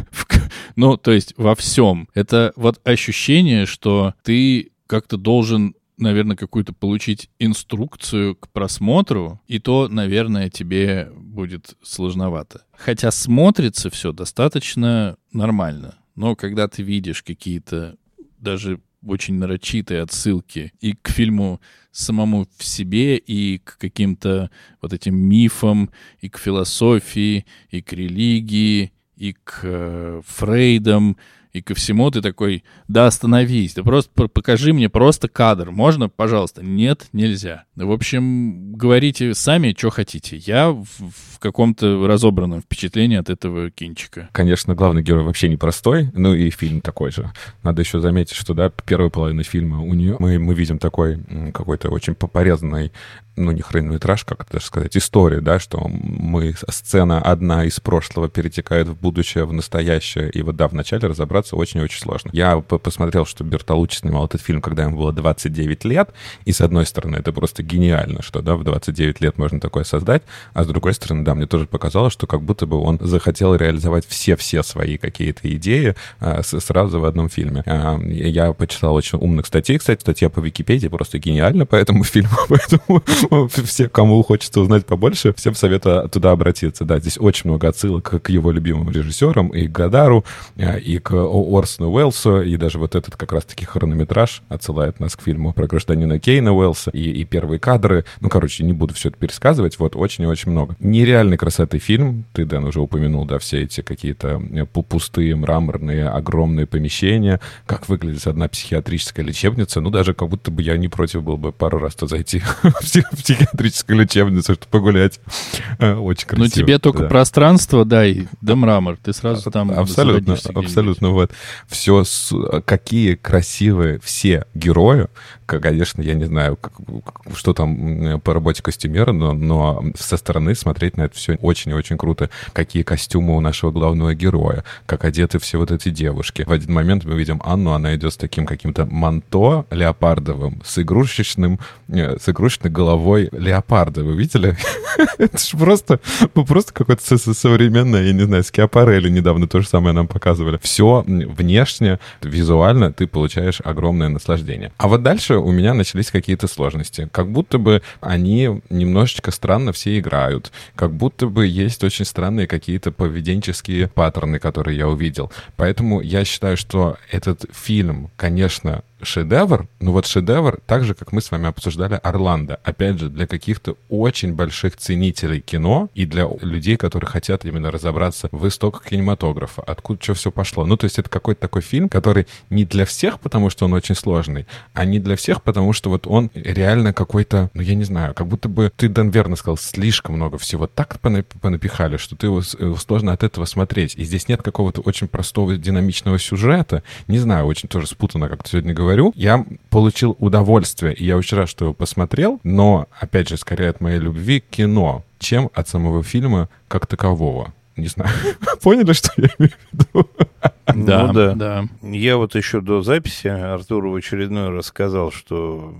ну, то есть во всем. Это вот ощущение, что ты как-то должен наверное, какую-то получить инструкцию к просмотру, и то, наверное, тебе будет сложновато. Хотя смотрится все достаточно нормально. Но когда ты видишь какие-то даже очень нарочитые отсылки и к фильму самому в себе, и к каким-то вот этим мифам, и к философии, и к религии, и к э, Фрейдам, и ко всему ты такой, да остановись, да просто покажи мне просто кадр, можно, пожалуйста? Нет, нельзя. В общем, говорите сами, что хотите. Я в, каком-то разобранном впечатлении от этого кинчика. Конечно, главный герой вообще непростой, ну и фильм такой же. Надо еще заметить, что, да, первая половина фильма у нее, мы, мы видим такой какой-то очень порезанный ну, не хронометраж, как это даже сказать, история, да, что мы, сцена одна из прошлого перетекает в будущее, в настоящее, и вот, да, вначале разобраться очень-очень сложно. Я посмотрел, что Бертолуччи снимал этот фильм, когда ему было 29 лет, и, с одной стороны, это просто гениально, что, да, в 29 лет можно такое создать, а с другой стороны, да, мне тоже показалось, что как будто бы он захотел реализовать все-все свои какие-то идеи а, сразу в одном фильме. А, я почитал очень умных статей, кстати, статья по Википедии просто гениальна по этому фильму, поэтому все, кому хочется узнать побольше, всем советую туда обратиться. Да, здесь очень много отсылок к его любимым режиссерам, и к Гадару, а, и к Орсону Уэллсу, и даже вот этот как раз-таки хронометраж отсылает нас к фильму про гражданина Кейна Уэллса, и, и первые кадры. Ну, короче, не буду все это пересказывать, вот очень очень много. Нереальной красоты фильм, ты, Дэн, уже упомянул, да, все эти какие-то э, пустые, мраморные, огромные помещения, как выглядит одна психиатрическая лечебница, ну, даже как будто бы я не против был бы пару раз-то зайти в психиатрическую лечебницу, чтобы погулять. Э, очень красиво. Ну, тебе только да. пространство дай, да мрамор, ты сразу там Абсолютно, абсолютно, вот. Все, какие красивые все герои, конечно, я не знаю, как, что там по работе костюмера, но, но со стороны смотреть на это все очень и очень круто. Какие костюмы у нашего главного героя, как одеты все вот эти девушки. В один момент мы видим Анну, она идет с таким каким-то манто леопардовым, с игрушечным, э, с игрушечной головой леопарда. Вы видели? Это же просто, ну, просто какое-то современное, я не знаю, Скиапарелли недавно то же самое нам показывали. Все внешне, визуально ты получаешь огромное наслаждение. А вот дальше у меня начались какие-то сложности. Как будто бы они немножечко странно все играют. Как будто бы есть очень странные какие-то поведенческие паттерны, которые я увидел. Поэтому я считаю, что этот фильм, конечно, шедевр, но вот шедевр, так же, как мы с вами обсуждали Орландо, опять же, для каких-то очень больших ценителей кино и для людей, которые хотят именно разобраться в истоках кинематографа, откуда что все пошло. Ну, то есть это какой-то такой фильм, который не для всех, потому что он очень сложный, а не для всех, потому что вот он реально какой-то, ну, я не знаю, как будто бы, ты, Дэн, верно сказал, слишком много всего так понапихали, что ты его, сложно от этого смотреть. И здесь нет какого-то очень простого динамичного сюжета. Не знаю, очень тоже спутано, как ты сегодня говорил, говорю, я получил удовольствие, и я очень рад, что его посмотрел, но, опять же, скорее от моей любви к кино, чем от самого фильма как такового. Не знаю. Поняли, что я имею в виду? Да, ну, да, да. Я вот еще до записи Артуру в очередной раз сказал, что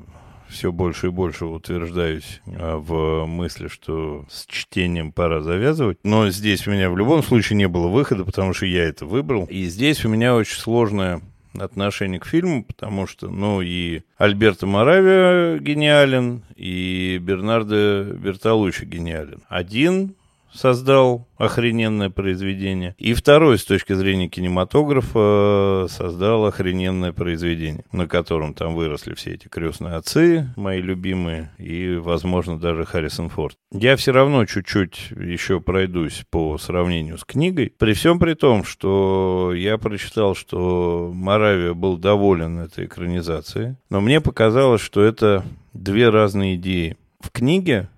все больше и больше утверждаюсь а, в мысли, что с чтением пора завязывать. Но здесь у меня в любом случае не было выхода, потому что я это выбрал. И здесь у меня очень сложная отношение к фильму, потому что, ну, и Альберто Моравия гениален, и Бернардо Бертолуччи гениален. Один создал охрененное произведение. И второй, с точки зрения кинематографа, создал охрененное произведение, на котором там выросли все эти крестные отцы, мои любимые, и, возможно, даже Харрисон Форд. Я все равно чуть-чуть еще пройдусь по сравнению с книгой, при всем при том, что я прочитал, что Моравия был доволен этой экранизацией, но мне показалось, что это две разные идеи. В книге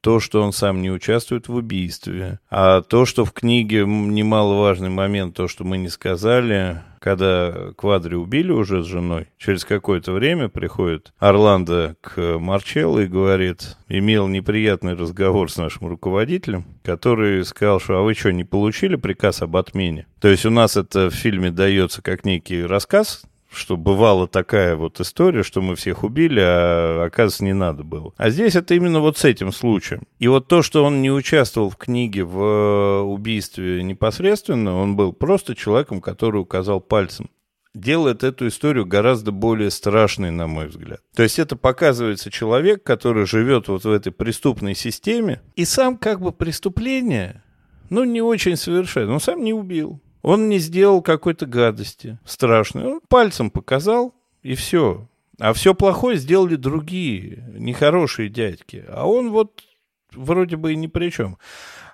то, что он сам не участвует в убийстве, а то, что в книге немаловажный момент, то, что мы не сказали, когда Квадри убили уже с женой, через какое-то время приходит Орландо к Марчелло и говорит, имел неприятный разговор с нашим руководителем, который сказал, что а вы что, не получили приказ об отмене? То есть у нас это в фильме дается как некий рассказ, что бывала такая вот история, что мы всех убили, а оказывается не надо было. А здесь это именно вот с этим случаем. И вот то, что он не участвовал в книге в э, убийстве непосредственно, он был просто человеком, который указал пальцем делает эту историю гораздо более страшной, на мой взгляд. То есть это показывается человек, который живет вот в этой преступной системе, и сам как бы преступление, ну, не очень совершенно, он сам не убил. Он не сделал какой-то гадости страшной. Он пальцем показал, и все. А все плохое сделали другие, нехорошие дядьки. А он вот вроде бы и ни при чем.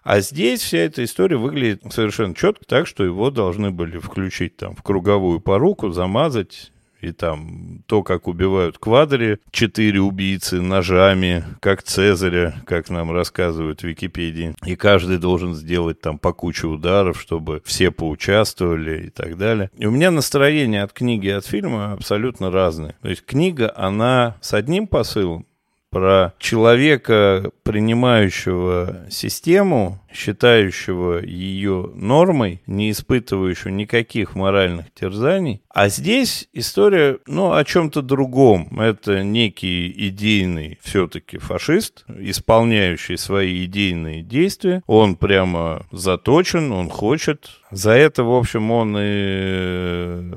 А здесь вся эта история выглядит совершенно четко так, что его должны были включить там в круговую поруку, замазать, и там то, как убивают квадри, четыре убийцы ножами, как Цезаря, как нам рассказывают в Википедии. И каждый должен сделать там по куче ударов, чтобы все поучаствовали и так далее. И у меня настроение от книги и от фильма абсолютно разное. То есть книга, она с одним посылом, про человека, принимающего систему, считающего ее нормой, не испытывающего никаких моральных терзаний. А здесь история, ну, о чем-то другом. Это некий идейный все-таки фашист, исполняющий свои идейные действия. Он прямо заточен, он хочет. За это, в общем, он и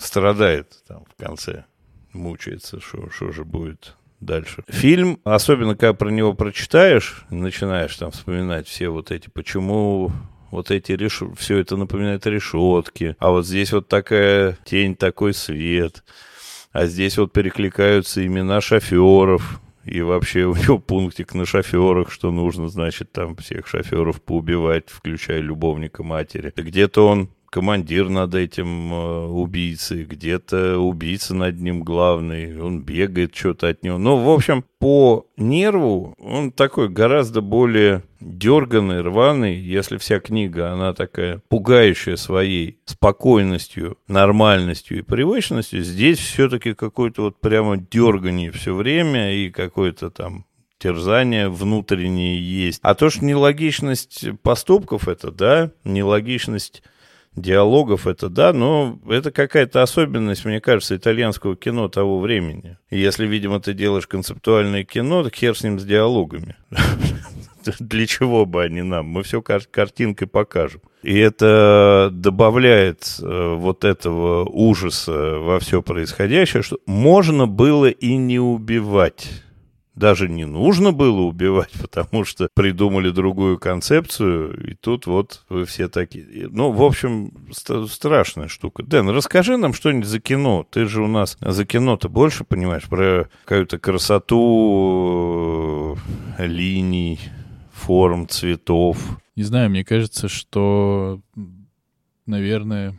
страдает там в конце мучается, что же будет дальше. Фильм, особенно когда про него прочитаешь, начинаешь там вспоминать все вот эти, почему вот эти реш... все это напоминает решетки, а вот здесь вот такая тень, такой свет, а здесь вот перекликаются имена шоферов, и вообще у него пунктик на шоферах, что нужно, значит, там всех шоферов поубивать, включая любовника матери. Где-то он командир над этим э, убийцей, где-то убийца над ним главный, он бегает что-то от него. Ну, в общем, по нерву он такой гораздо более дерганный, рваный, если вся книга, она такая пугающая своей спокойностью, нормальностью и привычностью, здесь все-таки какой-то вот прямо дергание все время и какой-то там терзания внутренние есть. А то, что нелогичность поступков это, да, нелогичность диалогов это да, но это какая-то особенность, мне кажется, итальянского кино того времени. Если, видимо, ты делаешь концептуальное кино, так хер с ним с диалогами. Для чего бы они нам? Мы все кар- картинкой покажем. И это добавляет э, вот этого ужаса во все происходящее, что можно было и не убивать даже не нужно было убивать, потому что придумали другую концепцию, и тут вот вы все такие. Ну, в общем, ст- страшная штука. Дэн, расскажи нам что-нибудь за кино. Ты же у нас за кино-то больше понимаешь, про какую-то красоту э, линий, форм, цветов. Не знаю, мне кажется, что, наверное,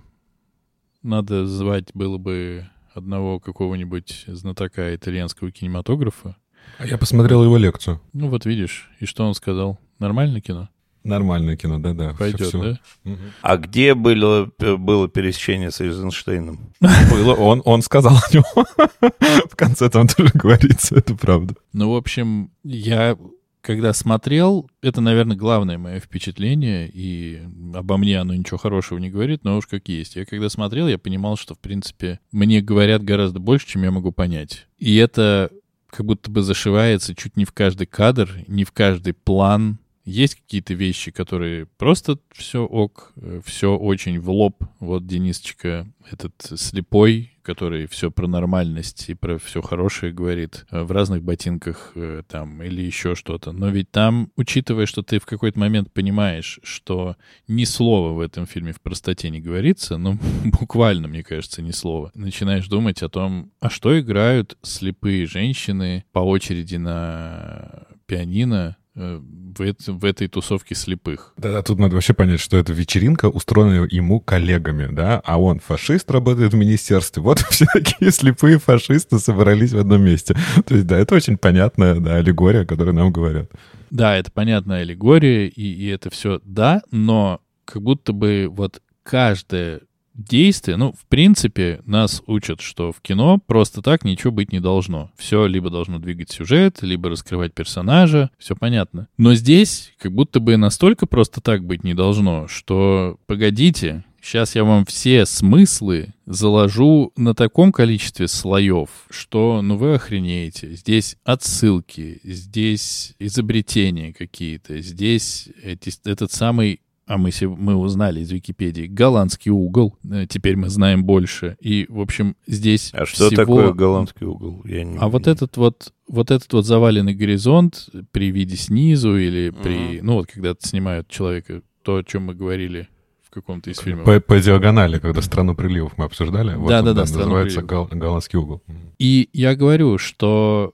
надо звать было бы одного какого-нибудь знатока итальянского кинематографа, А я посмотрел его лекцию. Ну вот видишь, и что он сказал? Нормально кино? Нормальное кино, да-да. Пойдет, всё- всё. да? А где было, было пересечение с Эйзенштейном? Было, он, он сказал о нем. В конце там тоже говорится, это правда. Ну, в общем, я когда смотрел, это, наверное, главное мое впечатление, и обо мне оно ничего хорошего не говорит, но уж как есть. Я когда смотрел, я понимал, что, в принципе, мне говорят гораздо больше, чем я могу понять. И это как будто бы зашивается чуть не в каждый кадр, не в каждый план. Есть какие-то вещи, которые просто все ок, все очень в лоб. Вот Денисочка, этот слепой, который все про нормальность и про все хорошее говорит э, в разных ботинках э, там или еще что-то. Но ведь там, учитывая, что ты в какой-то момент понимаешь, что ни слова в этом фильме в простоте не говорится, ну, буквально, мне кажется, ни слова, начинаешь думать о том, а что играют слепые женщины по очереди на пианино, в, эт- в этой тусовке слепых. Да-да, тут надо вообще понять, что это вечеринка, устроенная ему коллегами, да, а он фашист, работает в министерстве. Вот все такие слепые фашисты собрались в одном месте. То есть, да, это очень понятная да, аллегория, которую нам говорят. Да, это понятная аллегория, и, и это все да, но как будто бы вот каждое действие, ну, в принципе, нас учат, что в кино просто так ничего быть не должно. Все либо должно двигать сюжет, либо раскрывать персонажа, все понятно. Но здесь как будто бы настолько просто так быть не должно, что, погодите, Сейчас я вам все смыслы заложу на таком количестве слоев, что, ну, вы охренеете. Здесь отсылки, здесь изобретения какие-то, здесь эти, этот самый а мы, се- мы узнали из Википедии, голландский угол. Э, Теперь мы знаем больше. И, в общем, здесь А что всего- такое голландский угол? Я не- А вот этот вот, вот этот вот заваленный горизонт при виде снизу или при, ну вот когда снимают человека, то, о чем мы говорили в каком-то из фильмов. По, по диагонали, когда страну приливов мы обсуждали, вот он, Да-да-да, «Страну называется приливов». гол- голландский угол. И я говорю, что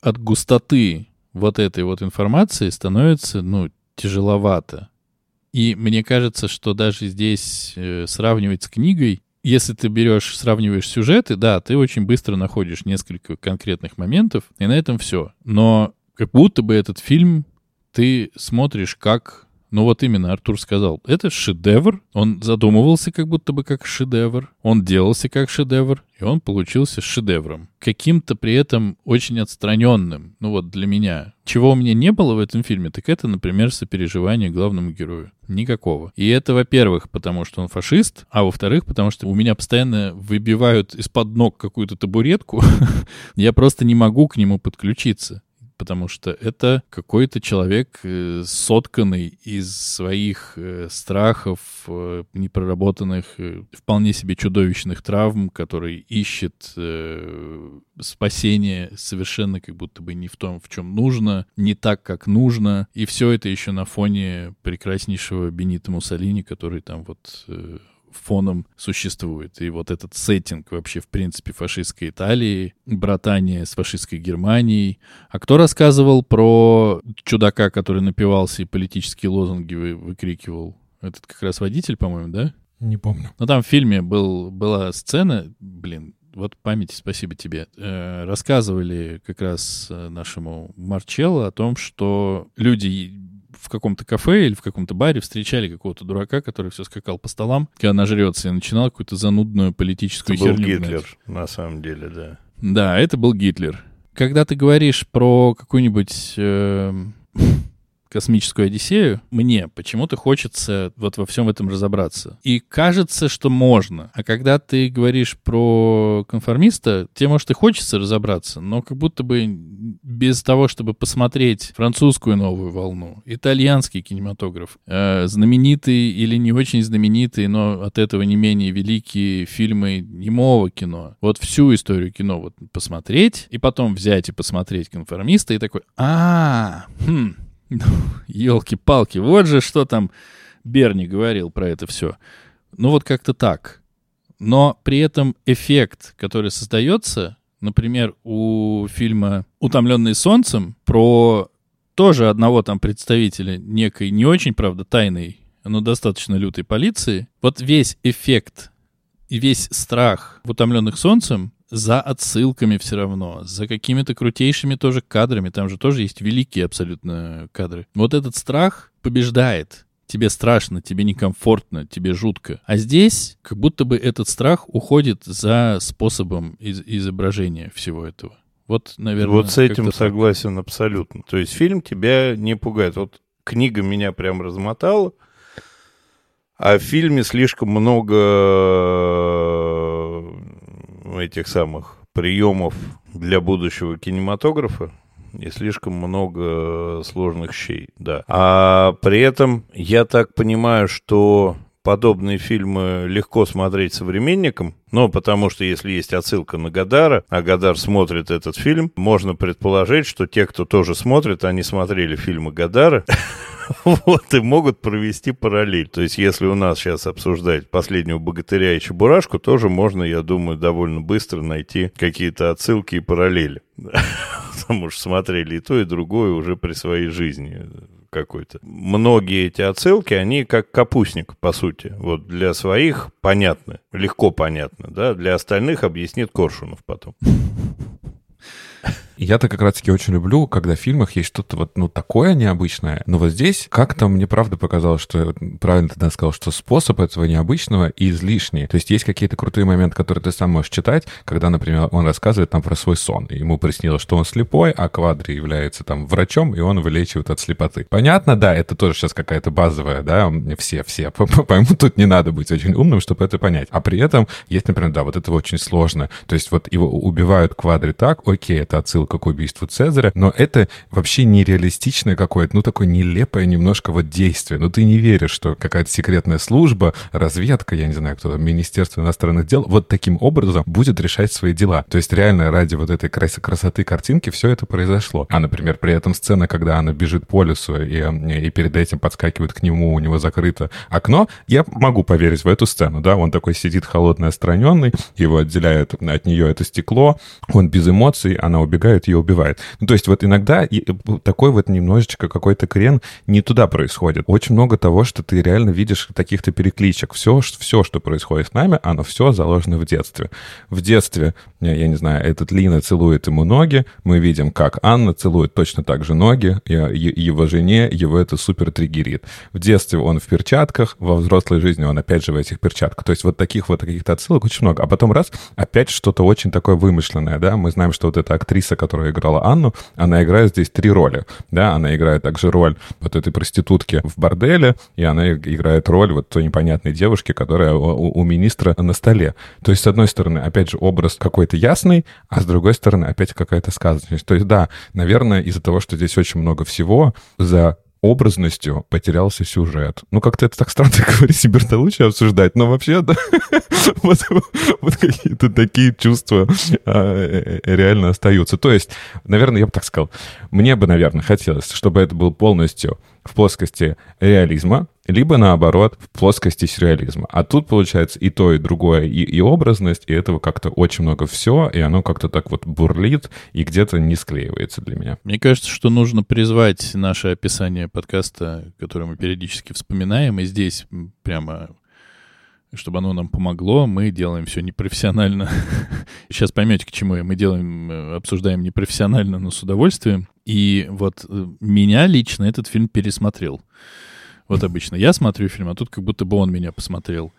от густоты вот этой вот информации становится, ну, тяжеловато. И мне кажется, что даже здесь э, сравнивать с книгой, если ты берешь, сравниваешь сюжеты, да, ты очень быстро находишь несколько конкретных моментов, и на этом все. Но как будто бы этот фильм ты смотришь как... Ну вот именно Артур сказал, это шедевр. Он задумывался как будто бы как шедевр. Он делался как шедевр, и он получился шедевром. Каким-то при этом очень отстраненным. Ну вот для меня. Чего у меня не было в этом фильме, так это, например, сопереживание главному герою. Никакого. И это, во-первых, потому что он фашист, а во-вторых, потому что у меня постоянно выбивают из-под ног какую-то табуретку. Я просто не могу к нему подключиться потому что это какой-то человек, э, сотканный из своих э, страхов, э, непроработанных, вполне себе чудовищных травм, который ищет спасение совершенно как будто бы не в том, в чем нужно, не так, как нужно. И все это еще на фоне прекраснейшего Бенита Муссолини, который там вот фоном существует. И вот этот сеттинг вообще, в принципе, фашистской Италии, братание с фашистской Германией. А кто рассказывал про чудака, который напивался и политические лозунги вы- выкрикивал? Этот как раз водитель, по-моему, да? Не помню. Ну, там в фильме был, была сцена, блин, вот памяти, спасибо тебе. Э, рассказывали как раз э, нашему Марчелло о том, что люди в каком-то кафе или в каком-то баре встречали какого-то дурака, который все скакал по столам, когда нажрется и начинал какую-то занудную политическую Это был херню гнать. Гитлер, на самом деле, да. Да, это был Гитлер. Когда ты говоришь про какую-нибудь... эм, космическую Одиссею, мне почему-то хочется вот во всем этом разобраться. И кажется, что можно. А когда ты говоришь про конформиста, тебе, может, и хочется разобраться, но как будто бы без того, чтобы посмотреть французскую новую волну, итальянский кинематограф, э, знаменитые или не очень знаменитые, но от этого не менее великие фильмы немого кино. Вот всю историю кино вот посмотреть, и потом взять и посмотреть конформиста, и такой, а, хм, елки-палки, вот же что там Берни говорил про это все. Ну вот как-то так. Но при этом эффект, который создается, например, у фильма «Утомленный солнцем» про тоже одного там представителя некой не очень, правда, тайной, но достаточно лютой полиции, вот весь эффект и весь страх в «Утомленных солнцем» за отсылками все равно, за какими-то крутейшими тоже кадрами, там же тоже есть великие абсолютно кадры. Вот этот страх побеждает. Тебе страшно, тебе некомфортно, тебе жутко. А здесь как будто бы этот страх уходит за способом из изображения всего этого. Вот, наверное... Вот с этим согласен так. абсолютно. То есть фильм тебя не пугает. Вот книга меня прям размотала, а в фильме слишком много этих самых приемов для будущего кинематографа и слишком много сложных щей, да. А при этом я так понимаю, что подобные фильмы легко смотреть современникам, ну, потому что если есть отсылка на Гадара, а Гадар смотрит этот фильм, можно предположить, что те, кто тоже смотрит, они смотрели фильмы Гадара, вот, и могут провести параллель. То есть, если у нас сейчас обсуждать последнего богатыря и чебурашку, тоже можно, я думаю, довольно быстро найти какие-то отсылки и параллели. Потому что смотрели и то, и другое уже при своей жизни какой-то. Многие эти отсылки, они как капустник, по сути. Вот для своих понятны, легко понятно, да, для остальных объяснит Коршунов потом. Я-то как раз-таки очень люблю, когда в фильмах есть что-то вот, ну, такое необычное. Но вот здесь как-то мне правда показалось, что, правильно ты сказал, что способ этого необычного излишний. То есть есть какие-то крутые моменты, которые ты сам можешь читать, когда, например, он рассказывает там про свой сон. И ему приснилось, что он слепой, а Квадри является там врачом, и он вылечивает от слепоты. Понятно, да, это тоже сейчас какая-то базовая, да, все, все поймут, тут не надо быть очень умным, чтобы это понять. А при этом есть, например, да, вот это очень сложно. То есть вот его убивают Квадри так, окей, это отсылка к убийству Цезаря, но это вообще нереалистичное какое-то, ну, такое нелепое немножко вот действие. Ну, ты не веришь, что какая-то секретная служба, разведка, я не знаю, кто там, Министерство иностранных дел, вот таким образом будет решать свои дела. То есть реально ради вот этой крас красоты картинки все это произошло. А, например, при этом сцена, когда она бежит по лесу и, и перед этим подскакивает к нему, у него закрыто окно, я могу поверить в эту сцену, да, он такой сидит холодный, отстраненный, его отделяет от нее это стекло, он без эмоций, она убегает, стреляют, ее убивает. Ну, то есть вот иногда э, такой вот немножечко какой-то крен не туда происходит. Очень много того, что ты реально видишь таких-то перекличек. Все, все, что происходит с нами, оно все заложено в детстве. В детстве, я, я не знаю, этот Лина целует ему ноги, мы видим, как Анна целует точно так же ноги, его жене, его это супер триггерит. В детстве он в перчатках, во взрослой жизни он опять же в этих перчатках. То есть вот таких вот каких-то отсылок очень много. А потом раз, опять что-то очень такое вымышленное, да, мы знаем, что вот эта актриса, которая играла Анну, она играет здесь три роли. Да, она играет также роль вот этой проститутки в борделе, и она играет роль вот той непонятной девушки, которая у, у министра на столе. То есть, с одной стороны, опять же, образ какой-то ясный, а с другой стороны, опять какая-то сказочность. То есть, да, наверное, из-за того, что здесь очень много всего, за образностью потерялся сюжет. Ну, как-то это так странно говорить и Бертолуччи обсуждать, но вообще, да, вот, вот какие-то такие чувства а, э, реально остаются. То есть, наверное, я бы так сказал, мне бы, наверное, хотелось, чтобы это был полностью в плоскости реализма, либо наоборот в плоскости сюрреализма. А тут получается и то, и другое, и, и образность, и этого как-то очень много все, и оно как-то так вот бурлит и где-то не склеивается для меня. Мне кажется, что нужно призвать наше описание подкаста, которое мы периодически вспоминаем, и здесь прямо чтобы оно нам помогло, мы делаем все непрофессионально. Сейчас поймете, к чему мы делаем, э, обсуждаем непрофессионально, но с удовольствием. И вот э, меня лично этот фильм пересмотрел. Вот обычно я смотрю фильм, а тут как будто бы он меня посмотрел.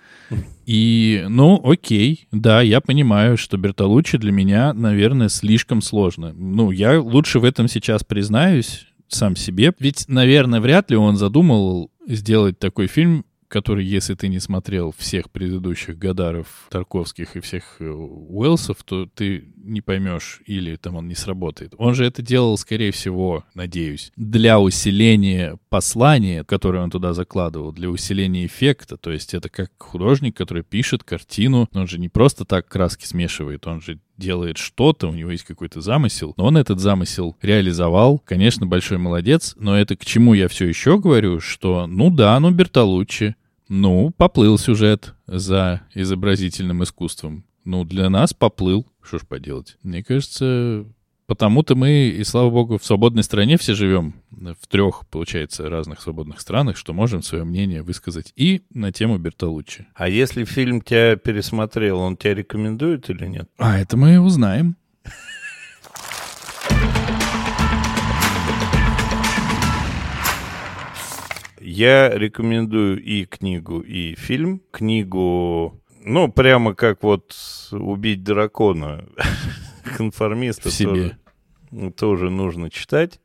И, ну, окей, да, я понимаю, что Бертолуччи для меня, наверное, слишком сложно. Ну, я лучше в этом сейчас признаюсь, сам себе. Ведь, наверное, вряд ли он задумал сделать такой фильм, который, если ты не смотрел всех предыдущих Гадаров, Тарковских и всех э, Уэлсов, то ты не поймешь или там он не сработает. Он же это делал, скорее всего, надеюсь, для усиления послания, которое он туда закладывал, для усиления эффекта. То есть это как художник, который пишет картину, он же не просто так краски смешивает, он же делает что-то, у него есть какой-то замысел, но он этот замысел реализовал. Конечно, большой молодец, но это к чему я все еще говорю, что, ну да, ну Бертолуччи, ну, поплыл сюжет за изобразительным искусством. Ну, для нас поплыл. Что ж поделать? Мне кажется, потому-то мы, и слава богу, в свободной стране все живем, в трех, получается, разных свободных странах, что можем свое мнение высказать и на тему Бертолуччи. А если фильм тебя пересмотрел, он тебя рекомендует или нет? А это мы узнаем. Я рекомендую и книгу, и фильм. Книгу, ну, прямо как вот «Убить дракона» конформиста. Тоже, тоже нужно читать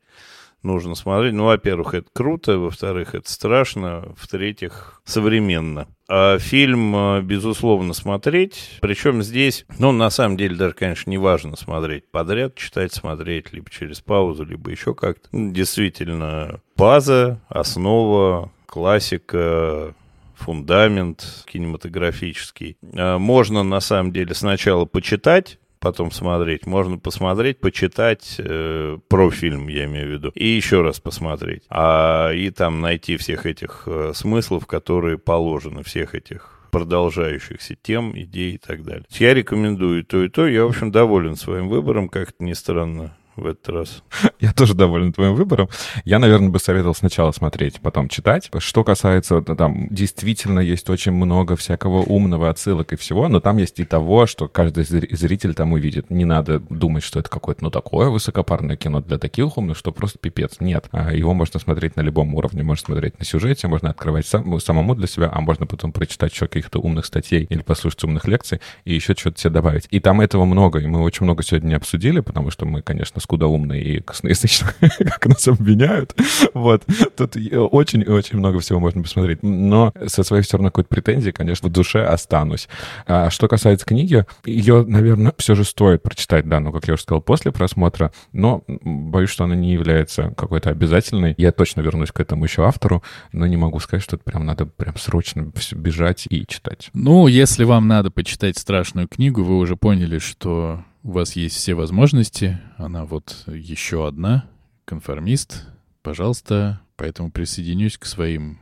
нужно смотреть. Ну, во-первых, это круто, во-вторых, это страшно, в-третьих, современно. А фильм, э, безусловно, смотреть. Причем здесь, ну, на самом деле, даже, конечно, не важно смотреть подряд, читать, смотреть, либо через паузу, либо еще как-то. Ну, действительно, база, основа, классика, фундамент кинематографический. А можно, на самом деле, сначала почитать, потом смотреть. Можно посмотреть, почитать э, про фильм, я имею в виду, и еще раз посмотреть. А и там найти всех этих э, смыслов, которые положены, всех этих продолжающихся тем, идей и так далее. Я рекомендую то и то. Я, в общем, доволен своим выбором, как-то не странно в этот раз. Я тоже доволен твоим выбором. Я, наверное, бы советовал сначала смотреть, потом читать. Что касается, там действительно есть очень много всякого умного отсылок и всего, но там есть и того, что каждый зритель там увидит. Не надо думать, что это какое-то, ну, такое высокопарное кино для таких умных, что просто пипец. Нет. А его можно смотреть на любом уровне. Можно смотреть на сюжете, можно открывать сам, самому для себя, а можно потом прочитать еще каких-то умных статей или послушать умных лекций и еще что-то себе добавить. И там этого много, и мы очень много сегодня не обсудили, потому что мы, конечно, скудоумные и косноязычные, как нас обвиняют. Вот. Тут очень очень много всего можно посмотреть. Но со своей равно какой-то претензии, конечно, в душе останусь. А что касается книги, ее, наверное, все же стоит прочитать, да, ну, как я уже сказал, после просмотра, но боюсь, что она не является какой-то обязательной. Я точно вернусь к этому еще автору, но не могу сказать, что это прям надо прям срочно бежать и читать. Ну, если вам надо почитать страшную книгу, вы уже поняли, что у вас есть все возможности. Она вот еще одна, конформист. Пожалуйста, поэтому присоединюсь к своим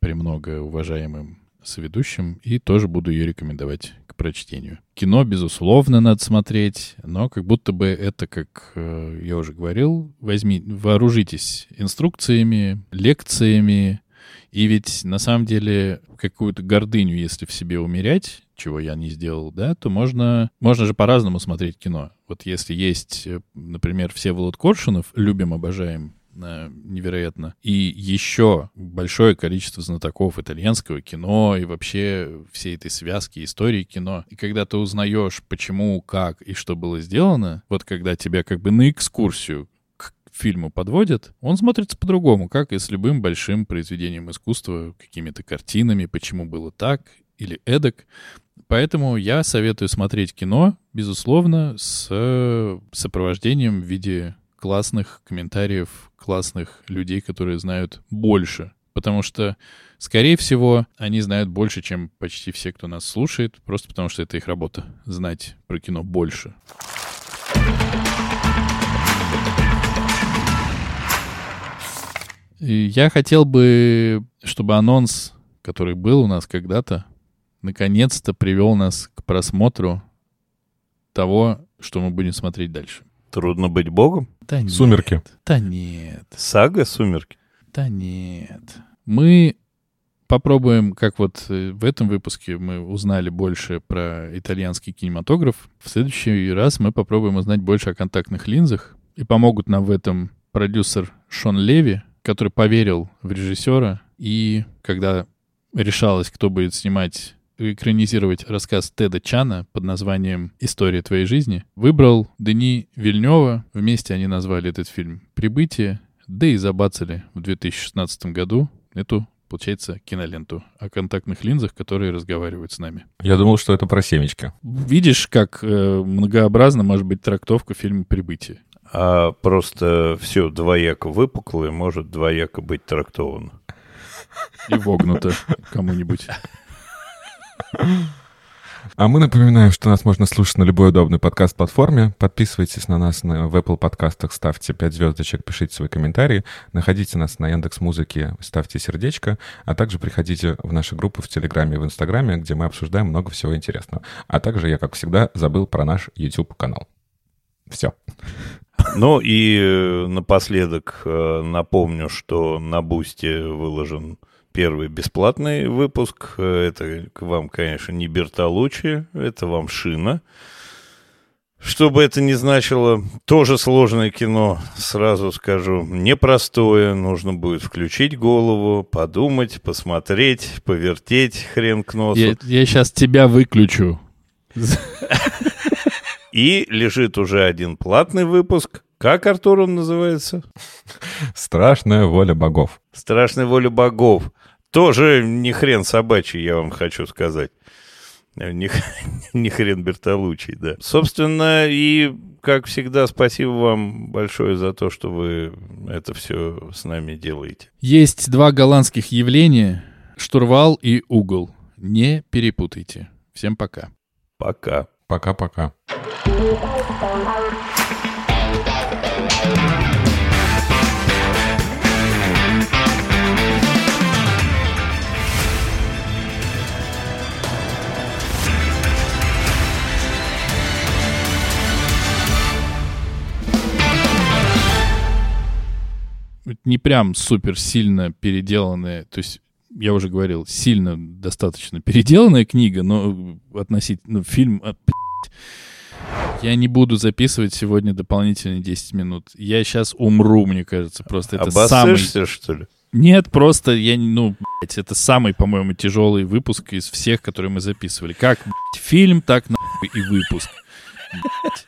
премного уважаемым соведущим и тоже буду ее рекомендовать к прочтению. Кино, безусловно, надо смотреть, но как будто бы это, как э, я уже говорил, возьми, вооружитесь инструкциями, лекциями, и ведь на самом деле какую-то гордыню, если в себе умерять, чего я не сделал, да, то можно, можно же по-разному смотреть кино. Вот если есть, э, например, Всеволод Коршунов, любим, обожаем, э, невероятно. И еще большое количество знатоков итальянского кино и вообще всей этой связки истории кино. И когда ты узнаешь, почему, как и что было сделано, вот когда тебя как бы на экскурсию фильму подводят, он смотрится по-другому, как и с любым большим произведением искусства, какими-то картинами, почему было так или эдак. Поэтому я советую смотреть кино, безусловно, с сопровождением в виде классных комментариев, классных людей, которые знают больше. Потому что, скорее всего, они знают больше, чем почти все, кто нас слушает, просто потому что это их работа — знать про кино больше. И я хотел бы, чтобы анонс, который был у нас когда-то, наконец-то привел нас к просмотру того, что мы будем смотреть дальше. Трудно быть богом? Да нет. Сумерки. Да нет. Сага «Сумерки»? Да нет. Мы попробуем, как вот э, в этом выпуске мы узнали больше про итальянский кинематограф. В следующий раз мы попробуем узнать больше о контактных линзах. И помогут нам в этом продюсер Шон Леви, который поверил в режиссера, и когда решалось, кто будет снимать экранизировать рассказ Теда Чана под названием «История твоей жизни», выбрал Дени Вильнева. Вместе они назвали этот фильм «Прибытие». да и забацали в 2016 году эту, получается, киноленту о контактных линзах, которые разговаривают с нами. Я думал, что это про семечки. Видишь, как э, многообразно может быть трактовка фильма «Прибытие». А просто все двояко выпуклое может двояко быть трактовано. И вогнуто кому-нибудь. А мы напоминаем, что нас можно слушать на любой удобной подкаст-платформе. Подписывайтесь на нас на, в Apple подкастах, ставьте 5 звездочек, пишите свои комментарии. Находите нас на Яндекс Музыке, ставьте сердечко, а также приходите в наши группы в Телеграме и в Инстаграме, где мы обсуждаем много всего интересного. А также я, как всегда, забыл про наш YouTube-канал. Все. Ну и э, напоследок э, напомню, что на Бусте выложен первый бесплатный выпуск. Это к вам, конечно, не Бертолучи, это вам Шина. Что бы это ни значило, тоже сложное кино, сразу скажу, непростое. Нужно будет включить голову, подумать, посмотреть, повертеть хрен к носу. Я, я сейчас тебя выключу. И лежит уже один платный выпуск. Как, Артур, он называется? Страшная воля богов. Страшная воля богов. Тоже не хрен собачий, я вам хочу сказать. Не, не хрен Бертолучий, да. Собственно, и, как всегда, спасибо вам большое за то, что вы это все с нами делаете. Есть два голландских явления — штурвал и угол. Не перепутайте. Всем пока. Пока. Пока-пока. не прям супер сильно переделанная, то есть я уже говорил, сильно достаточно переделанная книга, но относительно ну, фильм... Я не буду записывать сегодня дополнительные 10 минут. Я сейчас умру, мне кажется, просто это самый... что ли? Нет, просто я, ну, блядь, это самый, по-моему, тяжелый выпуск из всех, которые мы записывали. Как, блядь, фильм, так, нахуй, и выпуск. Блядь.